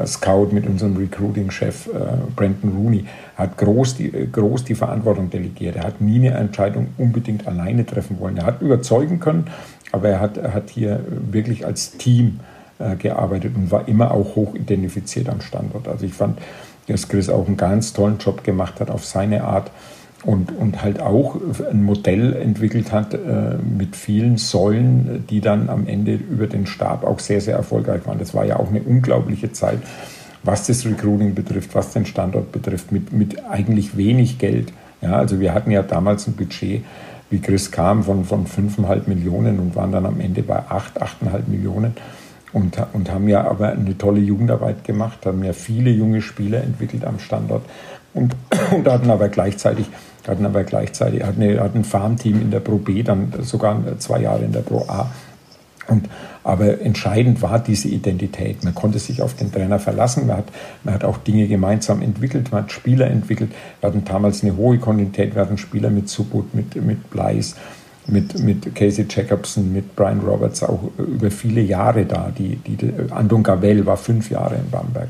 äh, Scout, mit unserem Recruiting-Chef äh, Brandon Rooney, hat groß die, äh, groß die Verantwortung delegiert. Er hat nie eine Entscheidung unbedingt alleine treffen wollen. Er hat überzeugen können, aber er hat, hat hier wirklich als Team äh, gearbeitet und war immer auch hoch identifiziert am Standort. Also ich fand, dass Chris auch einen ganz tollen Job gemacht hat auf seine Art und, und halt auch ein Modell entwickelt hat äh, mit vielen Säulen, die dann am Ende über den Stab auch sehr, sehr erfolgreich waren. Das war ja auch eine unglaubliche Zeit, was das Recruiting betrifft, was den Standort betrifft, mit, mit eigentlich wenig Geld. Ja, also wir hatten ja damals ein Budget, wie Chris kam, von, von 5,5 Millionen und waren dann am Ende bei 8, 8,5 Millionen. und, und haben ja aber eine tolle Jugendarbeit gemacht, haben ja viele junge Spieler entwickelt am Standort und, und hatten aber gleichzeitig hatten aber gleichzeitig hatten, hatten ein Farmteam in der Pro B, dann sogar zwei Jahre in der Pro A. Und, aber entscheidend war diese Identität. Man konnte sich auf den Trainer verlassen. Man hat, man hat auch Dinge gemeinsam entwickelt. Man hat Spieler entwickelt. Wir hatten damals eine hohe Kontinuität. Wir hatten Spieler mit Subut, mit, mit Bleis, mit, mit Casey Jacobson, mit Brian Roberts auch über viele Jahre da. Die, die, Andon Gavel war fünf Jahre in Bamberg.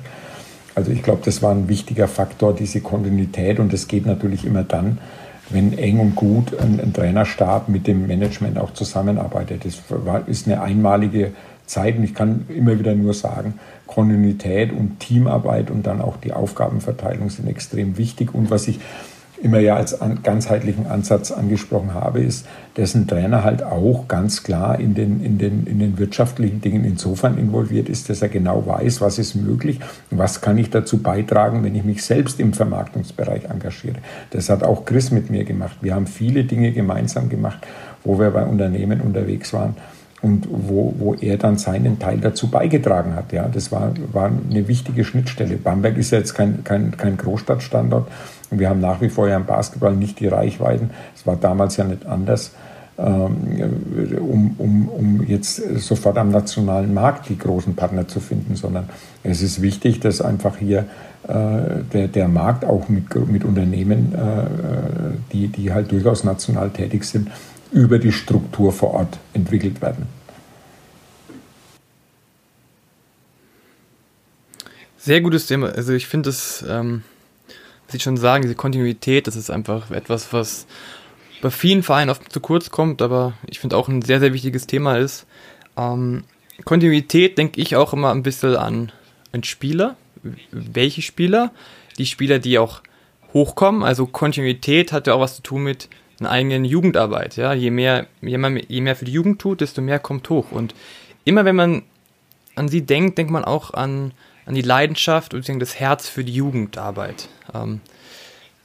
Also ich glaube, das war ein wichtiger Faktor, diese Kontinuität. Und das geht natürlich immer dann, wenn eng und gut ein, ein Trainerstab mit dem Management auch zusammenarbeitet. Das war, ist eine einmalige Zeit und ich kann immer wieder nur sagen, Kontinuität und Teamarbeit und dann auch die Aufgabenverteilung sind extrem wichtig. Und was ich immer ja als ganzheitlichen Ansatz angesprochen habe, ist, dass ein Trainer halt auch ganz klar in den, in den, in den wirtschaftlichen Dingen insofern involviert ist, dass er genau weiß, was ist möglich was kann ich dazu beitragen, wenn ich mich selbst im Vermarktungsbereich engagiere. Das hat auch Chris mit mir gemacht. Wir haben viele Dinge gemeinsam gemacht, wo wir bei Unternehmen unterwegs waren und wo, wo er dann seinen Teil dazu beigetragen hat. Ja, das war, war eine wichtige Schnittstelle. Bamberg ist ja jetzt kein, kein, kein Großstadtstandort und wir haben nach wie vor ja im Basketball nicht die Reichweiten. Es war damals ja nicht anders, ähm, um, um, um jetzt sofort am nationalen Markt die großen Partner zu finden, sondern es ist wichtig, dass einfach hier äh, der, der Markt auch mit, mit Unternehmen, äh, die, die halt durchaus national tätig sind, über die Struktur vor Ort entwickelt werden. Sehr gutes Thema. Also ich finde es, ähm, ich schon sagen, diese Kontinuität, das ist einfach etwas, was bei vielen Vereinen oft zu kurz kommt, aber ich finde auch ein sehr, sehr wichtiges Thema ist. Ähm, Kontinuität denke ich auch immer ein bisschen an, an Spieler. Welche Spieler? Die Spieler, die auch hochkommen. Also Kontinuität hat ja auch was zu tun mit einer eigenen Jugendarbeit. Ja? Je, mehr, je, mehr, je mehr für die Jugend tut, desto mehr kommt hoch. Und immer wenn man an sie denkt, denkt man auch an, an die Leidenschaft und das Herz für die Jugendarbeit. Ähm,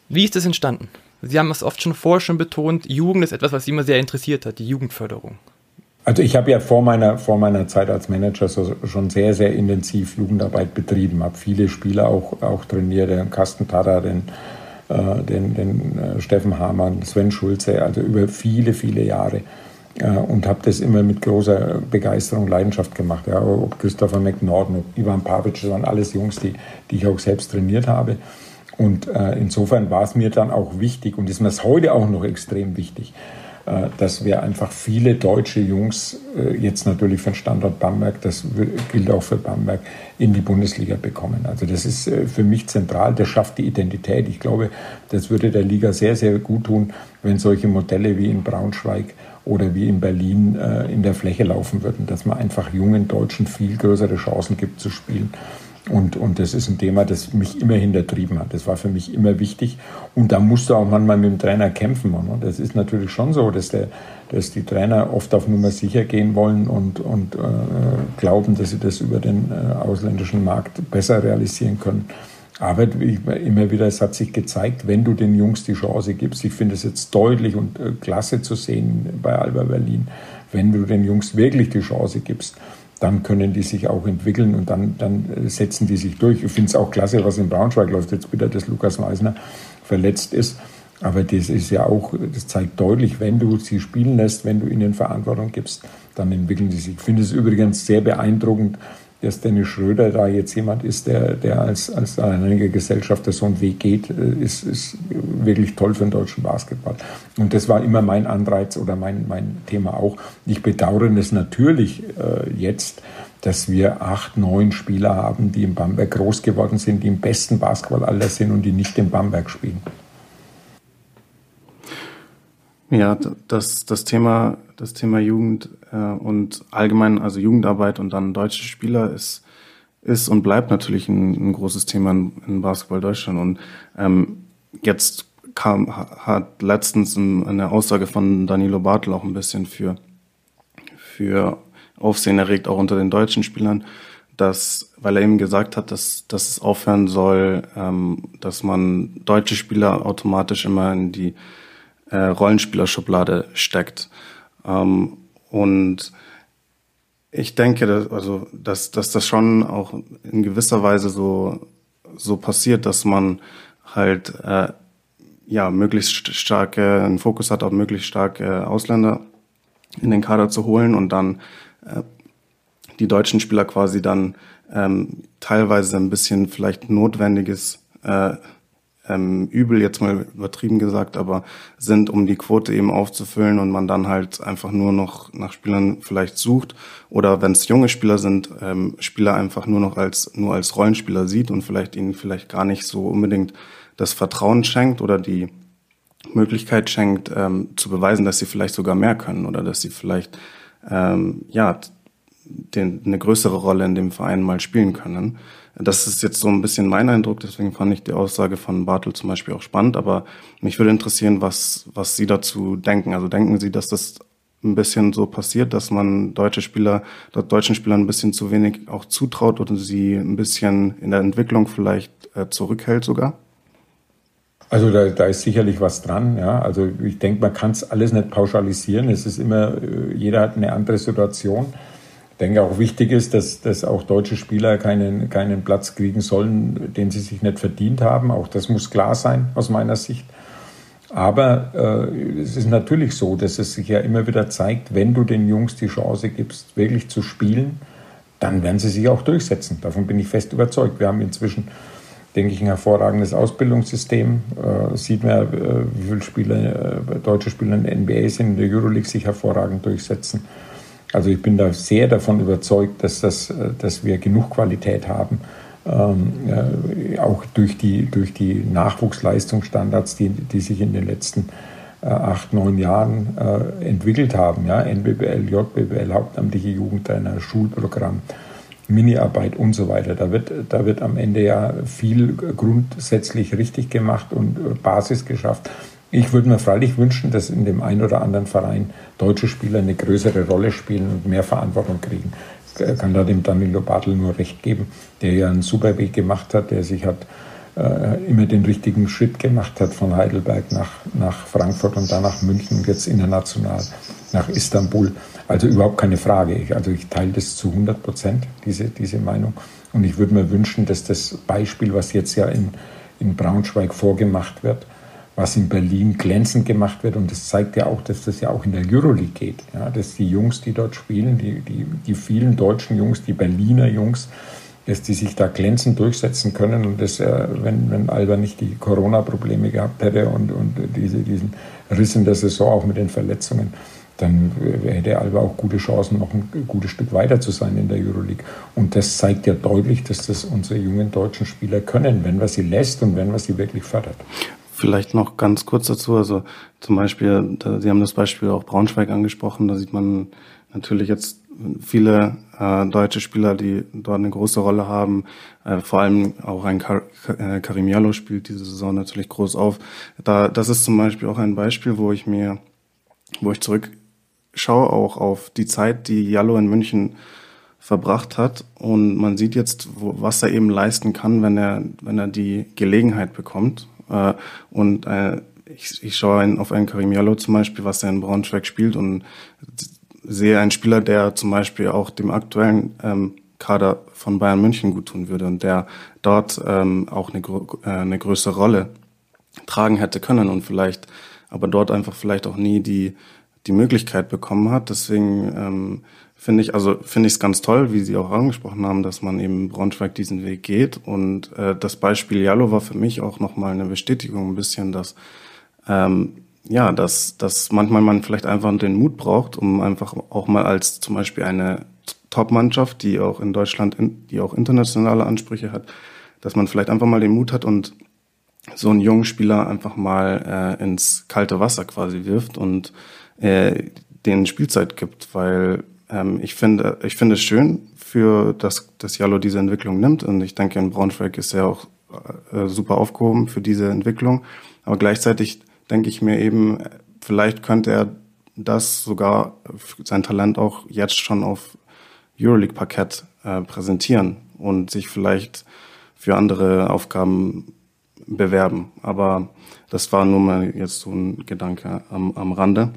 wie ist das entstanden? Sie haben es oft schon vorher schon betont, Jugend ist etwas, was Sie immer sehr interessiert hat, die Jugendförderung. Also ich habe ja vor meiner, vor meiner Zeit als Manager so, schon sehr, sehr intensiv Jugendarbeit betrieben, habe viele Spieler auch, auch trainiert, den Carsten Tada, den äh, den, den äh, Steffen Hamann, Sven Schulze, also über viele, viele Jahre. Und habe das immer mit großer Begeisterung, Leidenschaft gemacht. Ja, ob Christopher McNorden, ob Ivan Pavic, das waren alles Jungs, die, die ich auch selbst trainiert habe. Und äh, insofern war es mir dann auch wichtig und ist mir es heute auch noch extrem wichtig, äh, dass wir einfach viele deutsche Jungs, äh, jetzt natürlich für den Standort Bamberg, das gilt auch für Bamberg, in die Bundesliga bekommen. Also das ist äh, für mich zentral, das schafft die Identität. Ich glaube, das würde der Liga sehr, sehr gut tun, wenn solche Modelle wie in Braunschweig oder wie in Berlin in der Fläche laufen würden, dass man einfach jungen Deutschen viel größere Chancen gibt zu spielen. Und, und das ist ein Thema, das mich immer hintertrieben hat. Das war für mich immer wichtig. Und da musst du auch manchmal mit dem Trainer kämpfen. Ne? Das ist natürlich schon so, dass, der, dass die Trainer oft auf Nummer sicher gehen wollen und, und äh, glauben, dass sie das über den äh, ausländischen Markt besser realisieren können. Aber immer wieder, es hat sich gezeigt, wenn du den Jungs die Chance gibst, ich finde es jetzt deutlich und äh, klasse zu sehen bei Alba Berlin, wenn du den Jungs wirklich die Chance gibst, dann können die sich auch entwickeln und dann, dann setzen die sich durch. Ich finde es auch klasse, was in Braunschweig läuft, jetzt wieder, dass Lukas Meisner verletzt ist. Aber das ist ja auch, das zeigt deutlich, wenn du sie spielen lässt, wenn du ihnen Verantwortung gibst, dann entwickeln sie sich. Ich finde es übrigens sehr beeindruckend, dass Dennis Schröder da jetzt jemand ist, der, der als, als alleiniger Gesellschafter so einen Weg geht, äh, ist, ist wirklich toll für den deutschen Basketball. Und das war immer mein Anreiz oder mein, mein Thema auch. Ich bedauere es natürlich äh, jetzt, dass wir acht, neun Spieler haben, die in Bamberg groß geworden sind, die im besten Basketballalter sind und die nicht in Bamberg spielen. Ja, das, das Thema, das Thema Jugend äh, und allgemein, also Jugendarbeit und dann deutsche Spieler ist, ist und bleibt natürlich ein, ein großes Thema in, in, Basketball Deutschland. Und ähm, jetzt kam, hat letztens eine Aussage von Danilo Bartel auch ein bisschen für, für Aufsehen erregt, auch unter den deutschen Spielern, dass, weil er eben gesagt hat, dass, dass es aufhören soll, ähm, dass man deutsche Spieler automatisch immer in die äh, Rollenspielerschublade steckt. Ähm, und Ich denke, dass, also, dass, dass das schon auch in gewisser Weise so, so passiert, dass man halt äh, ja möglichst starke einen Fokus hat auf möglichst starke Ausländer in den Kader zu holen und dann äh, die deutschen Spieler quasi dann ähm, teilweise ein bisschen vielleicht notwendiges äh, ähm, Übel, jetzt mal übertrieben gesagt, aber sind, um die Quote eben aufzufüllen und man dann halt einfach nur noch nach Spielern vielleicht sucht oder wenn es junge Spieler sind, ähm, Spieler einfach nur noch als nur als Rollenspieler sieht und vielleicht ihnen vielleicht gar nicht so unbedingt das Vertrauen schenkt oder die Möglichkeit schenkt, ähm, zu beweisen, dass sie vielleicht sogar mehr können oder dass sie vielleicht ähm, ja den, eine größere Rolle in dem Verein mal spielen können. Das ist jetzt so ein bisschen mein Eindruck, deswegen fand ich die Aussage von Bartel zum Beispiel auch spannend, aber mich würde interessieren, was, was Sie dazu denken. Also denken Sie, dass das ein bisschen so passiert, dass man deutsche Spieler, deutschen Spielern ein bisschen zu wenig auch zutraut oder sie ein bisschen in der Entwicklung vielleicht äh, zurückhält sogar? Also da, da ist sicherlich was dran. Ja. Also ich denke, man kann es alles nicht pauschalisieren. Es ist immer, äh, jeder hat eine andere Situation. Ich denke auch wichtig ist, dass, dass auch deutsche Spieler keinen, keinen Platz kriegen sollen, den sie sich nicht verdient haben. Auch das muss klar sein aus meiner Sicht. Aber äh, es ist natürlich so, dass es sich ja immer wieder zeigt, wenn du den Jungs die Chance gibst, wirklich zu spielen, dann werden sie sich auch durchsetzen. Davon bin ich fest überzeugt. Wir haben inzwischen denke ich, ein hervorragendes Ausbildungssystem. Äh, sieht man, äh, wie viele Spieler, äh, deutsche Spieler in der NBA sind, in der Euroleague sich hervorragend durchsetzen. Also ich bin da sehr davon überzeugt, dass, das, äh, dass wir genug Qualität haben, ähm, äh, auch durch die, durch die Nachwuchsleistungsstandards, die, die sich in den letzten äh, acht, neun Jahren entwickelt haben. Ja? NBBL, JBBL, hauptamtliche Jugendtrainer, Schulprogramm. Mini-Arbeit und so weiter. Da wird, da wird am Ende ja viel grundsätzlich richtig gemacht und äh, Basis geschafft. Ich würde mir freilich wünschen, dass in dem einen oder anderen Verein deutsche Spieler eine größere Rolle spielen und mehr Verantwortung kriegen. Ich kann da dem Danilo Bartel nur recht geben, der ja einen super Weg gemacht hat, der sich hat äh, immer den richtigen Schritt gemacht hat von Heidelberg nach, nach Frankfurt und dann nach München und jetzt international nach Istanbul. Also überhaupt keine Frage. Ich, also ich teile das zu 100 Prozent, diese, diese Meinung. Und ich würde mir wünschen, dass das Beispiel, was jetzt ja in, in Braunschweig vorgemacht wird, was in Berlin glänzend gemacht wird, und das zeigt ja auch, dass das ja auch in der Euroleague geht, ja, dass die Jungs, die dort spielen, die, die, die vielen deutschen Jungs, die Berliner Jungs, dass die sich da glänzend durchsetzen können und das, äh, wenn, wenn Alba nicht die Corona-Probleme gehabt hätte und, und diese, diesen Riss in der Saison auch mit den Verletzungen, dann hätte Alba auch gute Chancen, noch ein gutes Stück weiter zu sein in der Euroleague. Und das zeigt ja deutlich, dass das unsere jungen deutschen Spieler können, wenn man sie lässt und wenn man sie wirklich fördert. Vielleicht noch ganz kurz dazu, also zum Beispiel, Sie haben das Beispiel auch Braunschweig angesprochen, da sieht man natürlich jetzt viele äh, deutsche Spieler, die dort eine große Rolle haben. Äh, vor allem auch ein Kar äh, Karim Jallo spielt diese Saison natürlich groß auf. Da, das ist zum Beispiel auch ein Beispiel, wo ich mir, wo ich zurück schaue auch auf die Zeit, die Jallo in München verbracht hat und man sieht jetzt, wo, was er eben leisten kann, wenn er, wenn er die Gelegenheit bekommt. Äh, und äh, ich, ich schaue ein, auf einen Karim Jallo zum Beispiel, was er in Braunschweig spielt und sehe einen Spieler, der zum Beispiel auch dem aktuellen ähm, Kader von Bayern München gut tun würde und der dort ähm, auch eine, äh, eine größere Rolle tragen hätte können und vielleicht, aber dort einfach vielleicht auch nie die die Möglichkeit bekommen hat. Deswegen ähm, finde ich, also finde ich es ganz toll, wie Sie auch angesprochen haben, dass man eben Braunschweig diesen Weg geht. Und äh, das Beispiel Jallo war für mich auch nochmal eine Bestätigung ein bisschen, dass ähm, ja, dass, dass manchmal man vielleicht einfach den Mut braucht, um einfach auch mal als zum Beispiel eine Top-Mannschaft, die auch in Deutschland, die auch internationale Ansprüche hat, dass man vielleicht einfach mal den Mut hat und so einen jungen Spieler einfach mal äh, ins kalte Wasser quasi wirft und äh, denen Spielzeit gibt, weil ähm, ich finde, ich finde es schön, für das, dass Jallo diese Entwicklung nimmt und ich denke, in Braunschweig ist er auch äh, super aufgehoben für diese Entwicklung. Aber gleichzeitig denke ich mir eben, vielleicht könnte er das sogar sein Talent auch jetzt schon auf Euroleague-Parkett äh, präsentieren und sich vielleicht für andere Aufgaben bewerben. Aber das war nur mal jetzt so ein Gedanke am, am Rande.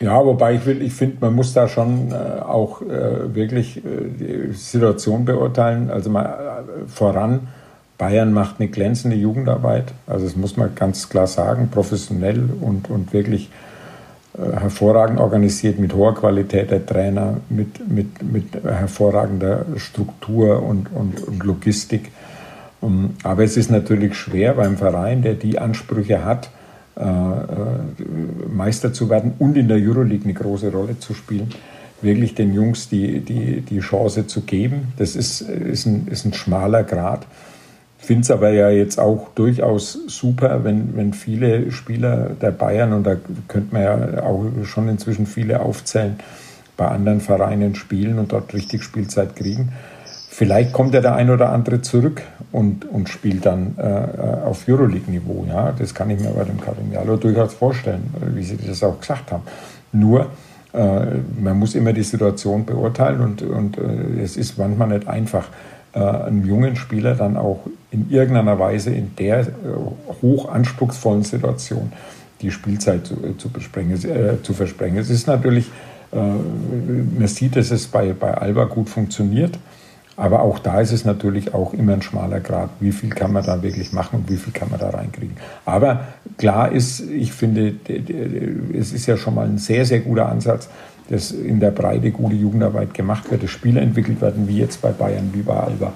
Ja, wobei ich, ich finde, man muss da schon äh, auch äh, wirklich äh, die Situation beurteilen. Also mal äh, voran, Bayern macht eine glänzende Jugendarbeit. Also das muss man ganz klar sagen, professionell und, und wirklich äh, hervorragend organisiert, mit hoher Qualität der Trainer, mit, mit, mit hervorragender Struktur und, und, und Logistik. Um, aber es ist natürlich schwer beim Verein, der die Ansprüche hat, Meister zu werden und in der Euroleague eine große Rolle zu spielen, wirklich den Jungs die, die, die Chance zu geben. Das ist, ist, ein, ist ein schmaler Grad. Finde es aber ja jetzt auch durchaus super, wenn, wenn viele Spieler der Bayern, und da könnte man ja auch schon inzwischen viele aufzählen, bei anderen Vereinen spielen und dort richtig Spielzeit kriegen. Vielleicht kommt ja der ein oder andere zurück und, und spielt dann äh, auf Euroleague-Niveau. Ja? Das kann ich mir bei dem Carmignano durchaus vorstellen, wie Sie das auch gesagt haben. Nur, äh, man muss immer die Situation beurteilen und, und äh, es ist manchmal nicht einfach, äh, einem jungen Spieler dann auch in irgendeiner Weise in der äh, hoch anspruchsvollen Situation die Spielzeit zu, äh, zu, zu versprengen. Es ist natürlich, man sieht, dass es bei, bei Alba gut funktioniert. Aber auch da ist es natürlich auch immer ein schmaler Grad. Wie viel kann man da wirklich machen und wie viel kann man da reinkriegen? Aber klar ist, ich finde, es ist ja schon mal ein sehr, sehr guter Ansatz, dass in der Breite gute Jugendarbeit gemacht wird, dass Spieler entwickelt werden, wie jetzt bei Bayern, wie bei Alba,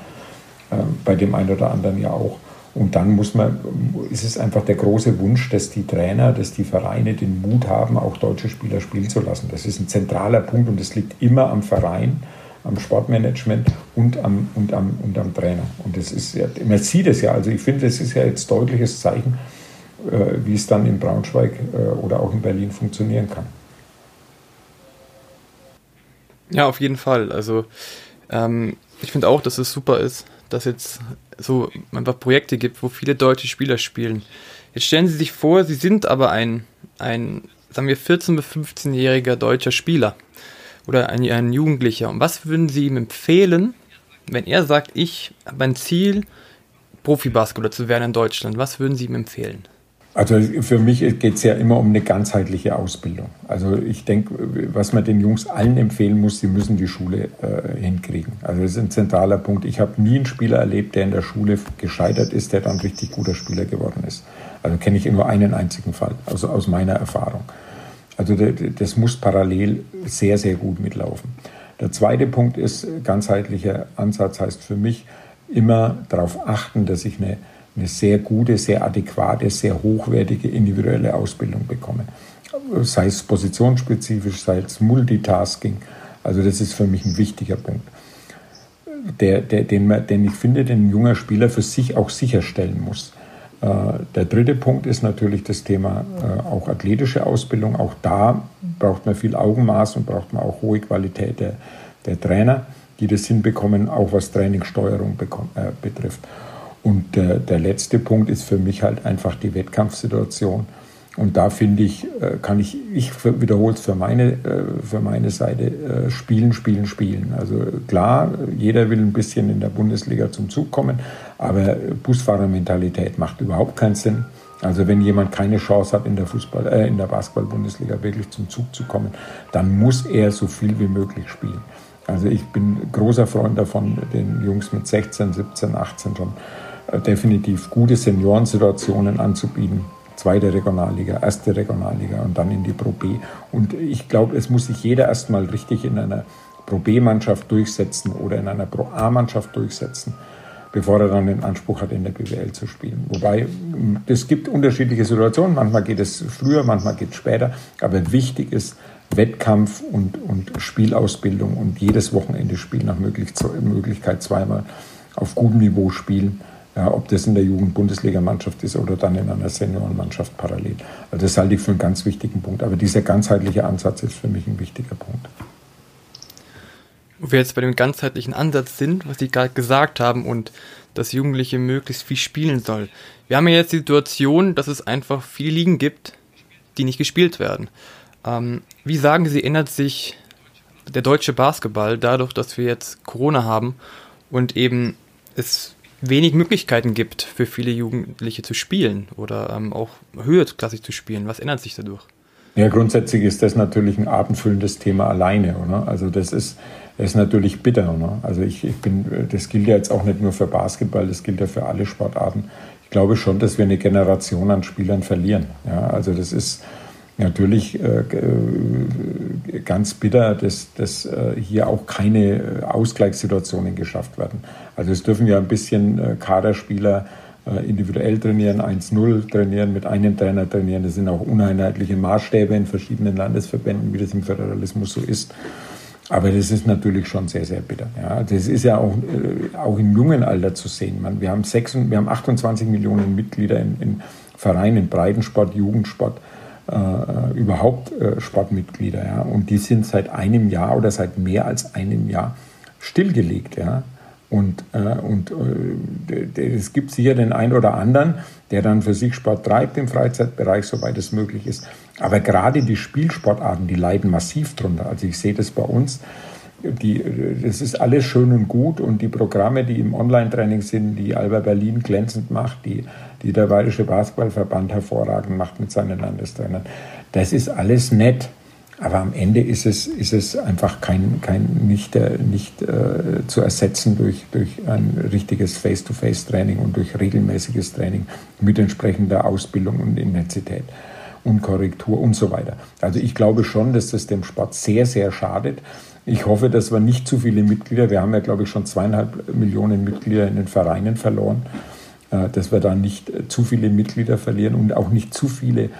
äh, bei dem einen oder anderen ja auch. Und dann muss man, ist es einfach der große Wunsch, dass die Trainer, dass die Vereine den Mut haben, auch deutsche Spieler spielen zu lassen. Das ist ein zentraler Punkt und es liegt immer am Verein am Sportmanagement und am, und am, und am Trainer. Und das ist ja, man sieht es ja, also ich finde, das ist ja jetzt deutliches Zeichen, äh, wie es dann in Braunschweig äh, oder auch in Berlin funktionieren kann. Ja, auf jeden Fall. Also ähm, ich finde auch, dass es super ist, dass jetzt so einfach Projekte gibt, wo viele deutsche Spieler spielen. Jetzt stellen Sie sich vor, Sie sind aber ein, ein sagen wir, 14- bis 15-jähriger deutscher Spieler oder ein, ein Jugendlicher. Und was würden Sie ihm empfehlen, wenn er sagt, ich habe ein Ziel, Profibasketballer zu werden in Deutschland? Was würden Sie ihm empfehlen? Also für mich geht es ja immer um eine ganzheitliche Ausbildung. Also ich denke, was man den Jungs allen empfehlen muss, sie müssen die Schule äh, hinkriegen. Also das ist ein zentraler Punkt. Ich habe nie einen Spieler erlebt, der in der Schule gescheitert ist, der dann richtig guter Spieler geworden ist. Also kenne ich nur einen einzigen Fall, also aus meiner Erfahrung. Also das muss parallel sehr, sehr gut mitlaufen. Der zweite Punkt ist, ganzheitlicher Ansatz heißt für mich immer darauf achten, dass ich eine, eine sehr gute, sehr adäquate, sehr hochwertige individuelle Ausbildung bekomme. Sei es positionsspezifisch, sei es Multitasking. Also das ist für mich ein wichtiger Punkt, der, der, den, den ich finde, den ein junger Spieler für sich auch sicherstellen muss. Äh, der dritte Punkt ist natürlich das Thema äh, auch athletische Ausbildung. Auch da braucht man viel Augenmaß und braucht man auch hohe Qualität der, der Trainer, die das hinbekommen, auch was Trainingssteuerung äh, betrifft. Und der letzte Punkt ist für mich halt einfach die Wettkampfsituation. Und da finde ich, äh, kann ich, ich wiederhole es für meine, äh, für meine Seite, äh, spielen, spielen, spielen. Also klar, jeder will ein bisschen in der Bundesliga zum Zug kommen, aber Busfahrermentalität macht überhaupt keinen Sinn. Also wenn jemand keine Chance hat, in der äh, in der Basketball-Bundesliga wirklich zum Zug zu kommen, dann muss er so viel wie möglich spielen. Also ich bin großer Freund davon, den Jungs mit 16, 17, 18 schon definitiv gute Seniorensituationen anzubieten zweite Regionalliga, erste Regionalliga und dann in die Pro B. Und ich glaube, es muss sich jeder erstmal richtig in einer Pro B-Mannschaft durchsetzen oder in einer Pro A-Mannschaft durchsetzen, bevor er dann den Anspruch hat, in der BWL zu spielen. Wobei es gibt unterschiedliche Situationen. Manchmal geht es früher, manchmal geht es später. Aber wichtig ist Wettkampf und, und Spielausbildung und jedes Wochenende spielen nach Möglichkeit zweimal auf gutem Niveau spielen ob das in der Jugend-Bundesligamannschaft ist oder dann in einer Seniorenmannschaft parallel. Also das halte ich für einen ganz wichtigen Punkt. Aber dieser ganzheitliche Ansatz ist für mich ein wichtiger Punkt. Wo wir jetzt bei dem ganzheitlichen Ansatz sind, was Sie gerade gesagt haben und dass Jugendliche möglichst viel spielen soll. Wir haben ja jetzt die Situation, dass es einfach viele Ligen gibt, die nicht gespielt werden. Ähm, wie sagen Sie, ändert sich der deutsche Basketball dadurch, dass wir jetzt Corona haben und eben es wenig Möglichkeiten gibt für viele Jugendliche zu spielen oder ähm, auch höherklassig zu spielen. Was ändert sich dadurch? Ja, grundsätzlich ist das natürlich ein abendfüllendes Thema alleine. Oder? Also das ist, ist natürlich bitter. Oder? Also ich, ich bin, das gilt ja jetzt auch nicht nur für Basketball, das gilt ja für alle Sportarten. Ich glaube schon, dass wir eine Generation an Spielern verlieren. Ja, also das ist natürlich äh, äh ganz bitter, dass, dass äh, hier auch keine Ausgleichssituationen geschafft werden. Also es dürfen ja ein bisschen äh, Kaderspieler äh, individuell trainieren, 1-0 trainieren, mit einem Trainer trainieren. Das sind auch uneinheitliche Maßstäbe in verschiedenen Landesverbänden, wie das im Föderalismus so ist. Aber das ist natürlich schon sehr, sehr bitter. Ja, das ist ja auch, äh, auch im jungen Alter zu sehen. Man, wir, haben sechs, wir haben 28 Millionen Mitglieder in, in Vereinen, Breitensport, Jugendsport, äh, überhaupt äh, Sportmitglieder. Ja, und die sind seit einem Jahr oder seit mehr als einem Jahr stillgelegt. Ja. Und, äh, und äh, es gibt sicher den einen oder anderen, der dann für sich Sport treibt im Freizeitbereich, soweit es möglich ist. Aber gerade die Spielsportarten, die leiden massiv drunter. Also ich sehe das bei uns. Die, das ist alles schön und gut und die Programme, die im Online-Training sind, die Alba Berlin glänzend macht, die, die der Bayerische Basketballverband hervorragend macht mit seinen Landestrainern, das ist alles nett. Aber am Ende ist es, ist es einfach kein, kein nicht, äh, nicht äh, zu ersetzen durch, durch ein richtiges Face-to-Face-Training und durch regelmäßiges Training mit entsprechender Ausbildung und Intensität und Korrektur und so weiter. Also ich glaube schon, dass das dem Sport sehr, sehr schadet. Ich hoffe, dass wir nicht zu viele Mitglieder, wir haben ja, glaube ich, schon zweieinhalb Millionen Mitglieder in den Vereinen verloren, dass wir da nicht zu viele Mitglieder verlieren und auch nicht zu viele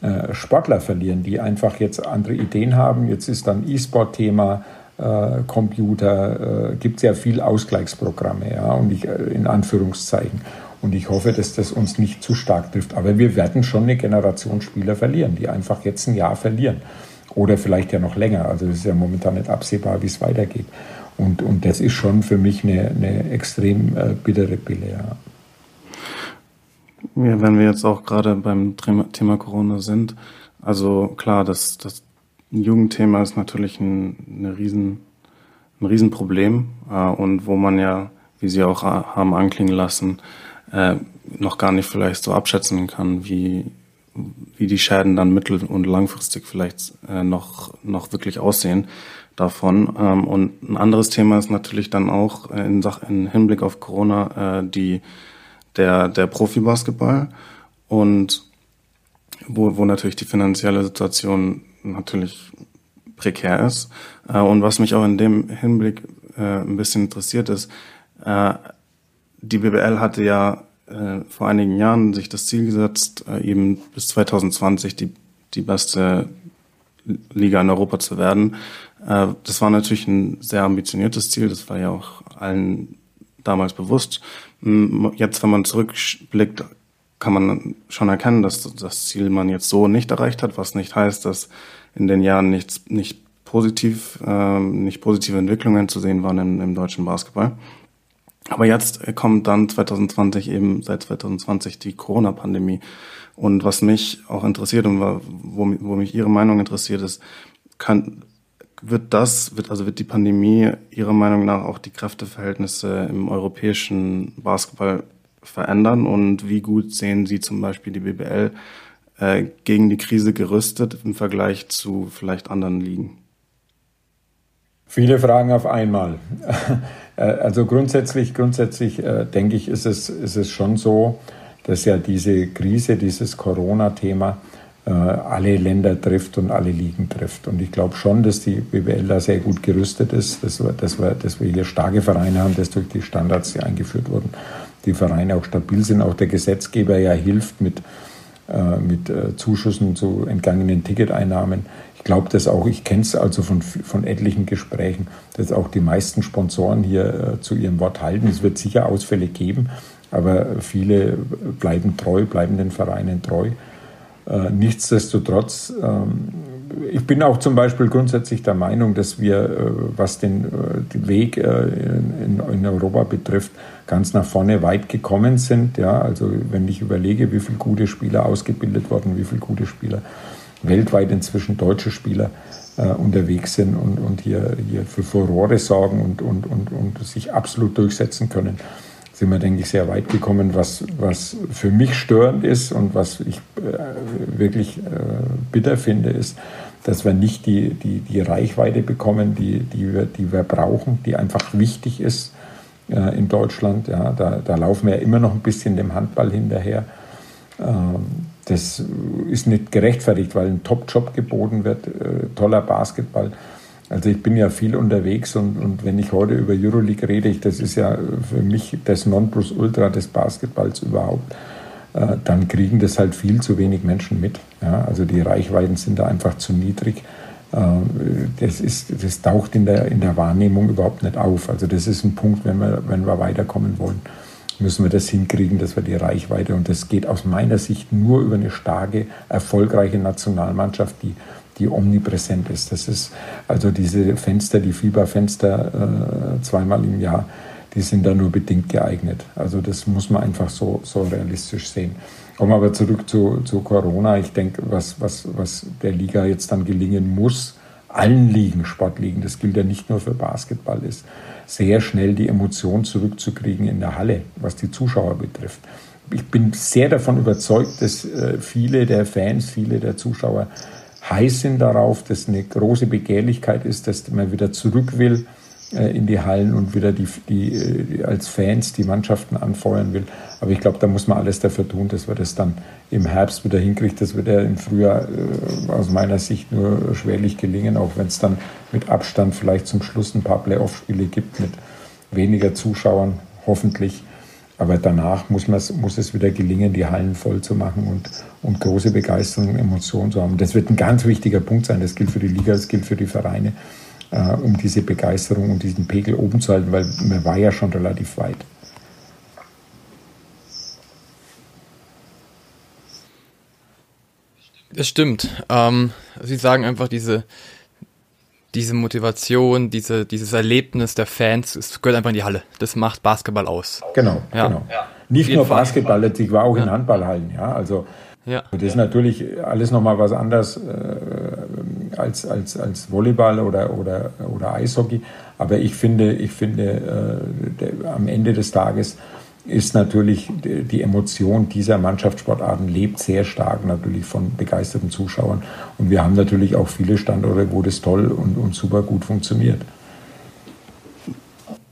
äh, Sportler verlieren, die einfach jetzt andere Ideen haben. Jetzt ist dann E-Sport-Thema, äh, Computer, äh, gibt sehr viel Ausgleichsprogramme, ja, und ich, äh, in Anführungszeichen. Und ich hoffe, dass das uns nicht zu stark trifft. Aber wir werden schon eine Generation Spieler verlieren, die einfach jetzt ein Jahr verlieren. Oder vielleicht ja noch länger. Also es ist ja momentan nicht absehbar, wie es weitergeht. Und, und das ist schon für mich eine, eine extrem äh, bittere Pille. Ja. Ja, wenn wir jetzt auch gerade beim Thema Corona sind, also klar, das, das Jugendthema ist natürlich ein, eine riesen, ein Riesenproblem äh, und wo man ja, wie Sie auch haben anklingen lassen, äh, noch gar nicht vielleicht so abschätzen kann, wie, wie die Schäden dann mittel- und langfristig vielleicht äh, noch, noch wirklich aussehen davon. Ähm, und ein anderes Thema ist natürlich dann auch in, Sach in Hinblick auf Corona äh, die der, der Profibasketball und wo, wo natürlich die finanzielle Situation natürlich prekär ist. Äh, und was mich auch in dem Hinblick äh, ein bisschen interessiert ist, äh, die BBL hatte ja vor einigen Jahren sich das Ziel gesetzt, eben bis 2020 die, die beste Liga in Europa zu werden. Das war natürlich ein sehr ambitioniertes Ziel, das war ja auch allen damals bewusst. Jetzt, wenn man zurückblickt, kann man schon erkennen, dass das Ziel man jetzt so nicht erreicht hat, was nicht heißt, dass in den Jahren nichts, nicht positiv, äh, nicht positive Entwicklungen zu sehen waren im, im deutschen Basketball. Aber jetzt kommt dann 2020 eben seit 2020 die Corona-Pandemie. Und was mich auch interessiert und wo, wo mich Ihre Meinung interessiert ist, kann, wird das, wird, also wird die Pandemie Ihrer Meinung nach auch die Kräfteverhältnisse im europäischen Basketball verändern? Und wie gut sehen Sie zum Beispiel die BBL äh, gegen die Krise gerüstet im Vergleich zu vielleicht anderen Ligen? Viele Fragen auf einmal. Äh, also grundsätzlich, grundsätzlich äh, denke ich, ist es, ist es schon so, dass ja diese Krise, dieses Corona-Thema alle Länder trifft und alle Ligen trifft. Und ich glaube schon, dass die BWL da sehr gut gerüstet ist, dass wir, dass, wir, dass wir hier starke Vereine haben, dass durch die Standards, die eingeführt wurden, die Vereine auch stabil sind. Auch der Gesetzgeber ja hilft mit, äh, mit äh, Zuschüssen zu entgangenen Ticketeinnahmen. Ich glaube das auch, ich kenne es also von, von etlichen Gesprächen, dass auch die meisten Sponsoren hier äh, zu ihrem Wort halten. Es wird sicher Ausfälle geben, aber viele bleiben treu, bleiben den Vereinen treu. Äh, nichtsdestotrotz, ähm, ich bin auch zum Beispiel grundsätzlich der Meinung, dass wir, äh, was den, äh, Weg in, Europa betrifft, ganz nach vorne weit gekommen sind. Ja, also wenn ich überlege, wie viele gute Spieler ausgebildet wurden, wie viele gute Spieler weltweit inzwischen deutsche Spieler unterwegs sind und, und hier, hier für Furore sorgen und, und, und, und sich absolut durchsetzen können sind wir, denke ich, sehr weit gekommen. Was, was für mich störend ist und was ich äh, wirklich äh, bitter finde, ist, dass wir nicht die, die, die Reichweite bekommen, die, die, wir, die wir brauchen, die einfach wichtig ist äh, in Deutschland. Ja, da, da laufen wir ja immer noch ein bisschen dem Handball hinterher. Ähm, das ist nicht gerechtfertigt, weil ein Top-Job geboten wird, äh, toller Basketball. Also ich bin ja viel unterwegs und, und wenn ich heute über Euroleague rede, ich, das ist ja für mich das Nonplusultra des Basketballs überhaupt, äh, dann kriegen das halt viel zu wenig Menschen mit. Ja? Also die Reichweiten sind da einfach zu niedrig. Äh, das, ist, das taucht in der, in der Wahrnehmung überhaupt nicht auf. Also das ist ein Punkt, wenn wir, wenn wir weiterkommen wollen müssen wir das hinkriegen, dass wir die Reichweite, und das geht aus meiner Sicht nur über eine starke, erfolgreiche Nationalmannschaft, die, die omnipräsent ist. Das ist also diese Fenster, die Fieberfenster äh, zweimal im Jahr, die sind da nur bedingt geeignet. Also das muss man einfach so, so realistisch sehen. Kommen wir aber zurück zu, zu Corona. Ich denke, was, was, was der Liga jetzt dann gelingen muss, allen Ligen, Sportligen, das gilt ja nicht nur für Basketball, ist, sehr schnell die Emotion zurückzukriegen in der Halle, was die Zuschauer betrifft. Ich bin sehr davon überzeugt, dass äh, viele der Fans, viele der Zuschauer heiß sind darauf, dass eine große Begehrlichkeit ist, dass man wieder zurück will äh, in die Hallen und wieder die, die, äh, als Fans die Mannschaften anfeuern will. Aber ich glaube, da muss man alles dafür tun, dass wir das dann im Herbst wieder hinkriegt. Das wird ja im Frühjahr äh, aus meiner Sicht nur schwerlich gelingen, auch wenn es dann mit Abstand vielleicht zum Schluss ein paar Playoff-Spiele gibt mit weniger Zuschauern, hoffentlich. Aber danach muss, muss es wieder gelingen, die Hallen voll zu machen und, und große Begeisterung und Emotionen zu haben. Das wird ein ganz wichtiger Punkt sein. Das gilt für die Liga, das gilt für die Vereine, äh, um diese Begeisterung und diesen Pegel oben zu halten, weil man war ja schon relativ weit. Das stimmt. Ähm, Sie sagen einfach diese, diese Motivation, diese, dieses Erlebnis der Fans, es gehört einfach in die Halle. Das macht Basketball aus. Genau, ja. genau. Ja. Nicht nur Fall. Basketball, ich war auch ja. in Handballhallen, ja. Also ja. das ist natürlich alles nochmal was anderes äh, als, als, als Volleyball oder, oder, oder Eishockey. Aber ich finde, ich finde äh, der, am Ende des Tages ist natürlich die Emotion dieser Mannschaftssportarten lebt sehr stark natürlich von begeisterten Zuschauern. Und wir haben natürlich auch viele Standorte, wo das toll und, und super gut funktioniert.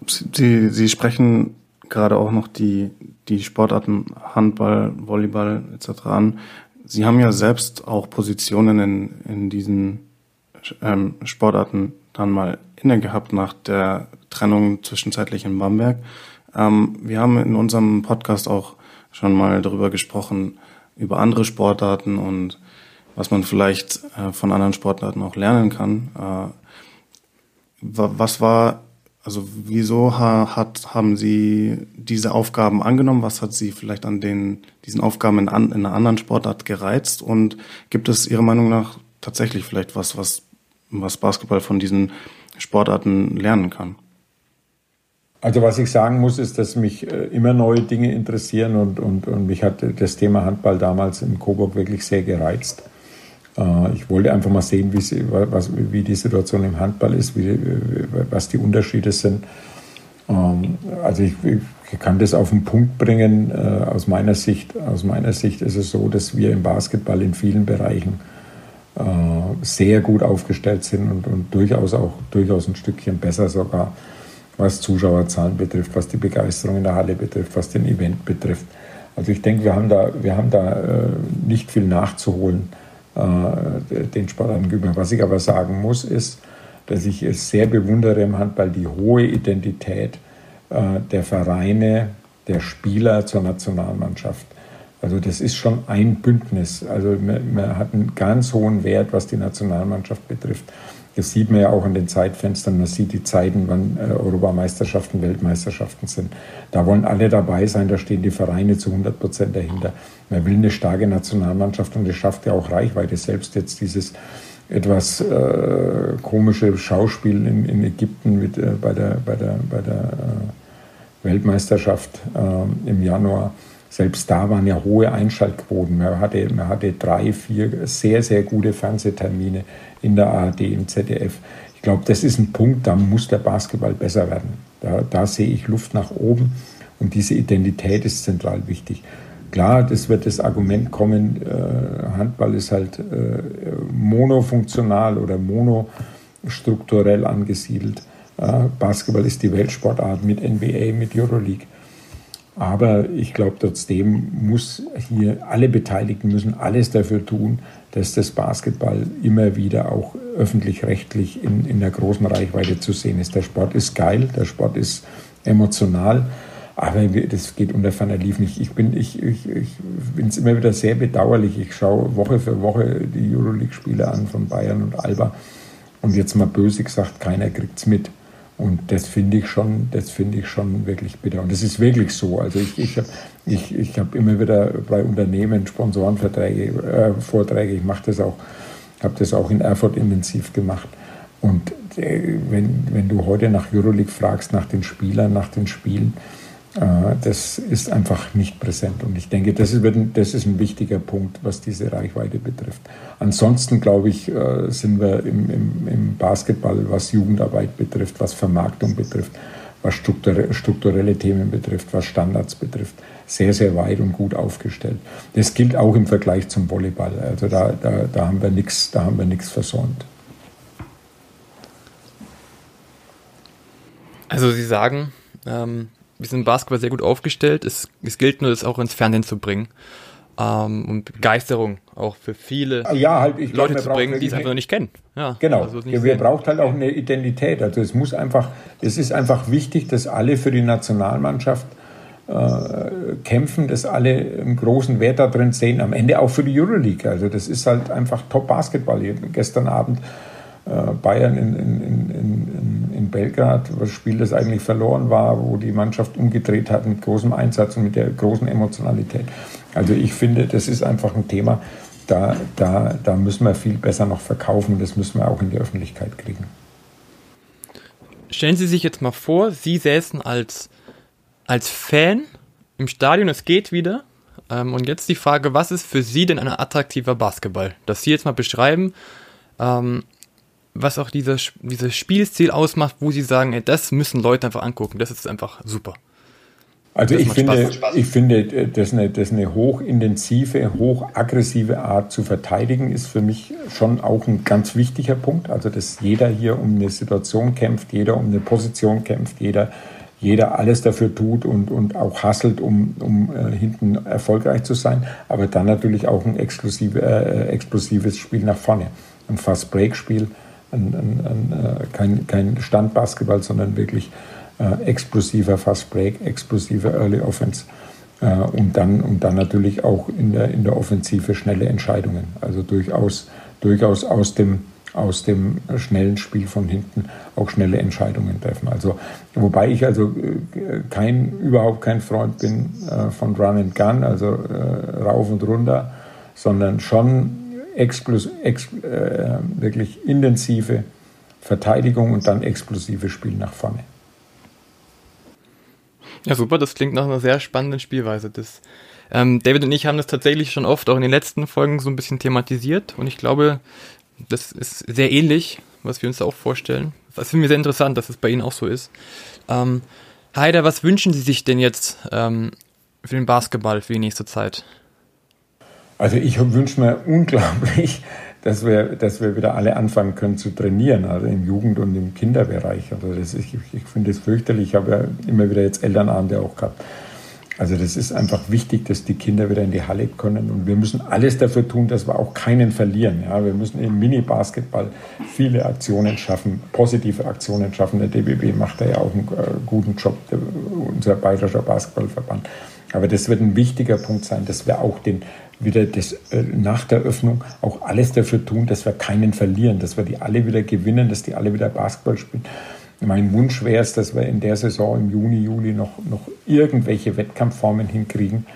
Sie, Sie sprechen gerade auch noch die, die Sportarten Handball, Volleyball etc. an. Sie haben ja selbst auch Positionen in, in diesen ähm, Sportarten dann mal inne gehabt nach der Trennung zwischenzeitlich in Bamberg. Ähm, wir haben in unserem Podcast auch schon mal darüber gesprochen, über andere Sportarten und was man vielleicht äh, von anderen Sportarten auch lernen kann. Äh, was war, also wieso ha, hat, haben Sie diese Aufgaben angenommen? Was hat Sie vielleicht an den, diesen Aufgaben in, an, in einer anderen Sportart gereizt? Und gibt es Ihrer Meinung nach tatsächlich vielleicht was, was, was Basketball von diesen Sportarten lernen kann? Also was ich sagen muss, ist, dass mich äh, immer neue Dinge interessieren und, und, und mich hat das Thema Handball damals in Coburg wirklich sehr gereizt. Äh, ich wollte einfach mal sehen, wie, sie, was, wie die Situation im Handball ist, wie, was die Unterschiede sind. Ähm, also ich, ich kann das auf den Punkt bringen. Äh, aus meiner Sicht, aus meiner Sicht ist es so, dass wir im Basketball in vielen Bereichen sehr gut aufgestellt sind und, und durchaus auch durchaus ein Stückchen besser sogar was Zuschauerzahlen betrifft, was die Begeisterung in der Halle betrifft, was den Event betrifft. Also ich denke, wir haben da, wir haben da äh, nicht viel nachzuholen äh, den Sportlern gegenüber. Was ich aber sagen muss, ist, dass ich es sehr bewundere im Handball die hohe Identität äh, der Vereine, der Spieler zur Nationalmannschaft. Also das ist schon ein Bündnis. Also man, man hat einen ganz hohen Wert, was die Nationalmannschaft betrifft. Das sieht man ja auch in den Zeitfenstern. Man sieht die Zeiten, wann äh, Europameisterschaften, Weltmeisterschaften sind. Da wollen alle dabei sein. Da stehen die Vereine zu 100 Prozent dahinter. Man will eine starke Nationalmannschaft und das schafft ja auch Reichweite. Selbst jetzt dieses etwas äh, komische Schauspiel in, in Ägypten mit, äh, bei der, bei der, bei der äh, Weltmeisterschaft äh, im Januar. Selbst da waren ja hohe Einschaltquoten. Man hatte, man hatte drei, vier sehr, sehr gute Fernsehtermine in der ARD, im ZDF. Ich glaube, das ist ein Punkt, da muss der Basketball besser werden. Da, da sehe ich Luft nach oben. Und diese Identität ist zentral wichtig. Klar, das wird das Argument kommen, äh, Handball ist halt äh, monofunktional oder monostrukturell angesiedelt. Äh, Basketball ist die Weltsportart mit NBA, mit Euroleague. Aber ich glaube, trotzdem muss hier alle Beteiligten müssen alles dafür tun, dass das Basketball immer wieder auch öffentlich-rechtlich in, in der großen Reichweite zu sehen ist. Der Sport ist geil, der Sport ist emotional, aber das geht unter Ferner lief nicht. Ich bin ich, ich, ich es immer wieder sehr bedauerlich. Ich schaue Woche für Woche die Euroleague-Spiele an von Bayern und Alba und jetzt mal böse gesagt, keiner kriegt es mit. Und das finde ich schon, das finde ich schon wirklich bitter. Und das ist wirklich so. Also ich, ich habe ich, ich hab immer wieder bei Unternehmen Sponsorenverträge, äh, Vorträge, ich mache das auch, habe das auch in Erfurt intensiv gemacht. Und äh, wenn, wenn du heute nach Euroleague fragst, nach den Spielern, nach den Spielen, das ist einfach nicht präsent. Und ich denke, das ist, das ist ein wichtiger Punkt, was diese Reichweite betrifft. Ansonsten, glaube ich, äh, sind wir im, im, im Basketball, was Jugendarbeit betrifft, was Vermarktung betrifft, was strukturelle Themen betrifft, was Standards betrifft, sehr, sehr weit und gut aufgestellt. Das gilt auch im Vergleich zum Volleyball. Also da, da, da haben wir nichts, da haben wir nichts versäumt. Also Sie sagen, ähm, wir sind im Basketball sehr gut aufgestellt. Es, es gilt nur, das auch ins Fernsehen zu bringen. Ähm, und Begeisterung auch für viele ja, halt, Leute glaub, zu bringen, die es einfach noch nicht kennen. Ja, genau. Also ja, wir braucht halt auch eine Identität. Also es muss einfach, es ist einfach wichtig, dass alle für die Nationalmannschaft äh, kämpfen, dass alle einen großen Wert da drin sehen. Am Ende auch für die Euroleague. Also das ist halt einfach Top Basketball. Gestern Abend Bayern in, in, in, in, Belgrad, das Spiel, das eigentlich verloren war, wo die Mannschaft umgedreht hat mit großem Einsatz und mit der großen Emotionalität. Also ich finde, das ist einfach ein Thema, da, da, da müssen wir viel besser noch verkaufen das müssen wir auch in die Öffentlichkeit kriegen. Stellen Sie sich jetzt mal vor, Sie säßen als, als Fan im Stadion, es geht wieder. Ähm, und jetzt die Frage, was ist für Sie denn ein attraktiver Basketball? Dass Sie jetzt mal beschreiben, ähm, was auch dieses, dieses Spielstil ausmacht, wo sie sagen, ey, das müssen Leute einfach angucken. Das ist einfach super. Also ich finde, ich finde, dass eine, dass eine hochintensive, hochaggressive Art zu verteidigen ist für mich schon auch ein ganz wichtiger Punkt. Also dass jeder hier um eine Situation kämpft, jeder um eine Position kämpft, jeder, jeder alles dafür tut und, und auch hasselt, um, um äh, hinten erfolgreich zu sein. Aber dann natürlich auch ein exklusive, äh, explosives Spiel nach vorne. Ein Fast-Break-Spiel ein, ein, ein, äh, kein, kein Standbasketball, sondern wirklich äh, explosiver Fast Break, explosiver Early Offense äh, und, dann, und dann natürlich auch in der, in der Offensive schnelle Entscheidungen. Also durchaus, durchaus aus dem, aus dem schnellen Spiel von hinten auch schnelle Entscheidungen treffen. Also, wobei ich also äh, kein, überhaupt kein Freund bin äh, von Run and Gun, also äh, rauf und runter, sondern schon Explus, ex, äh, wirklich intensive Verteidigung und dann explosive Spiel nach vorne. Ja, super, das klingt nach einer sehr spannenden Spielweise. Das, ähm, David und ich haben das tatsächlich schon oft auch in den letzten Folgen so ein bisschen thematisiert und ich glaube, das ist sehr ähnlich, was wir uns auch vorstellen. Das finde ich sehr interessant, dass es bei Ihnen auch so ist. Ähm, Heider, was wünschen Sie sich denn jetzt ähm, für den Basketball für die nächste Zeit? Also ich wünsche mir unglaublich, dass wir, dass wir wieder alle anfangen können zu trainieren, also im Jugend- und im Kinderbereich. Also das ist, ich, ich finde es fürchterlich. Ich habe ja immer wieder jetzt Elternabende auch gehabt. Also das ist einfach wichtig, dass die Kinder wieder in die Halle können und wir müssen alles dafür tun, dass wir auch keinen verlieren. Ja, wir müssen im Mini-Basketball viele Aktionen schaffen, positive Aktionen schaffen. Der DBB macht da ja auch einen äh, guten Job, der, unser bayerischer Basketballverband. Aber das wird ein wichtiger Punkt sein, dass wir auch den wieder das, äh, nach der Öffnung auch alles dafür tun, dass wir keinen verlieren, dass wir die alle wieder gewinnen, dass die alle wieder Basketball spielen. Mein Wunsch wäre es, dass wir in der Saison im Juni, Juli noch, noch irgendwelche Wettkampfformen hinkriegen,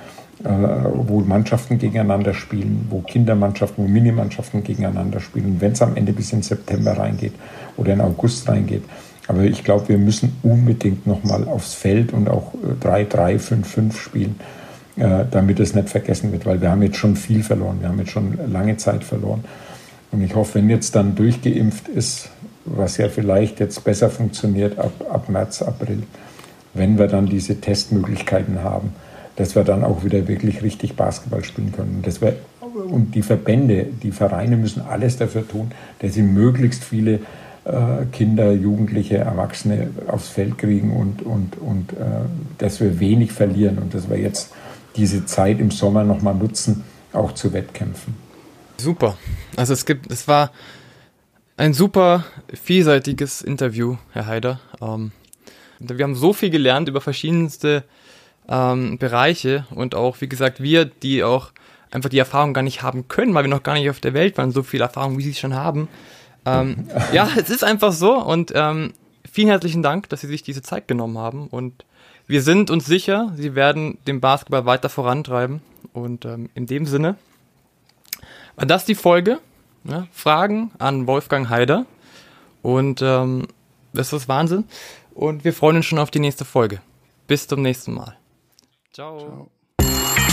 äh, wo Mannschaften gegeneinander spielen, wo Kindermannschaften, wo Minimannschaften gegeneinander spielen. Wenn es am Ende bis in September reingeht oder in August reingeht. Aber ich glaube, wir müssen unbedingt nochmal aufs Feld und auch 3-3, 5-5 spielen äh, damit es nicht vergessen wird, weil wir haben jetzt schon viel verloren, wir haben jetzt schon lange Zeit verloren. Und ich hoffe, wenn jetzt dann durchgeimpft ist, was ja vielleicht jetzt besser funktioniert ab, ab März, April, wenn wir dann diese Testmöglichkeiten haben, dass wir dann auch wieder wirklich richtig Basketball spielen können. Dass wir, und die Verbände, die Vereine müssen alles dafür tun, dass sie möglichst viele äh, Kinder, Jugendliche, Erwachsene aufs Feld kriegen und, und, und äh, dass wir wenig verlieren und dass wir jetzt diese Zeit im Sommer nochmal nutzen, auch zu Wettkämpfen. Super. Also es gibt, es war ein super vielseitiges Interview, Herr Haider. Ähm, wir haben so viel gelernt über verschiedenste ähm, Bereiche und auch, wie gesagt, wir, die auch einfach die Erfahrung gar nicht haben können, weil wir noch gar nicht auf der Welt waren, so viel Erfahrung, wie sie schon haben, ähm, ja, es ist einfach so und ähm, vielen herzlichen Dank, dass Sie sich diese Zeit genommen haben und wir sind uns sicher, Sie werden den Basketball weiter vorantreiben und ähm, in dem Sinne war das die Folge. Ja, Fragen an Wolfgang Heider und ähm, das ist Wahnsinn und wir freuen uns schon auf die nächste Folge. Bis zum nächsten Mal. Ciao. Ciao.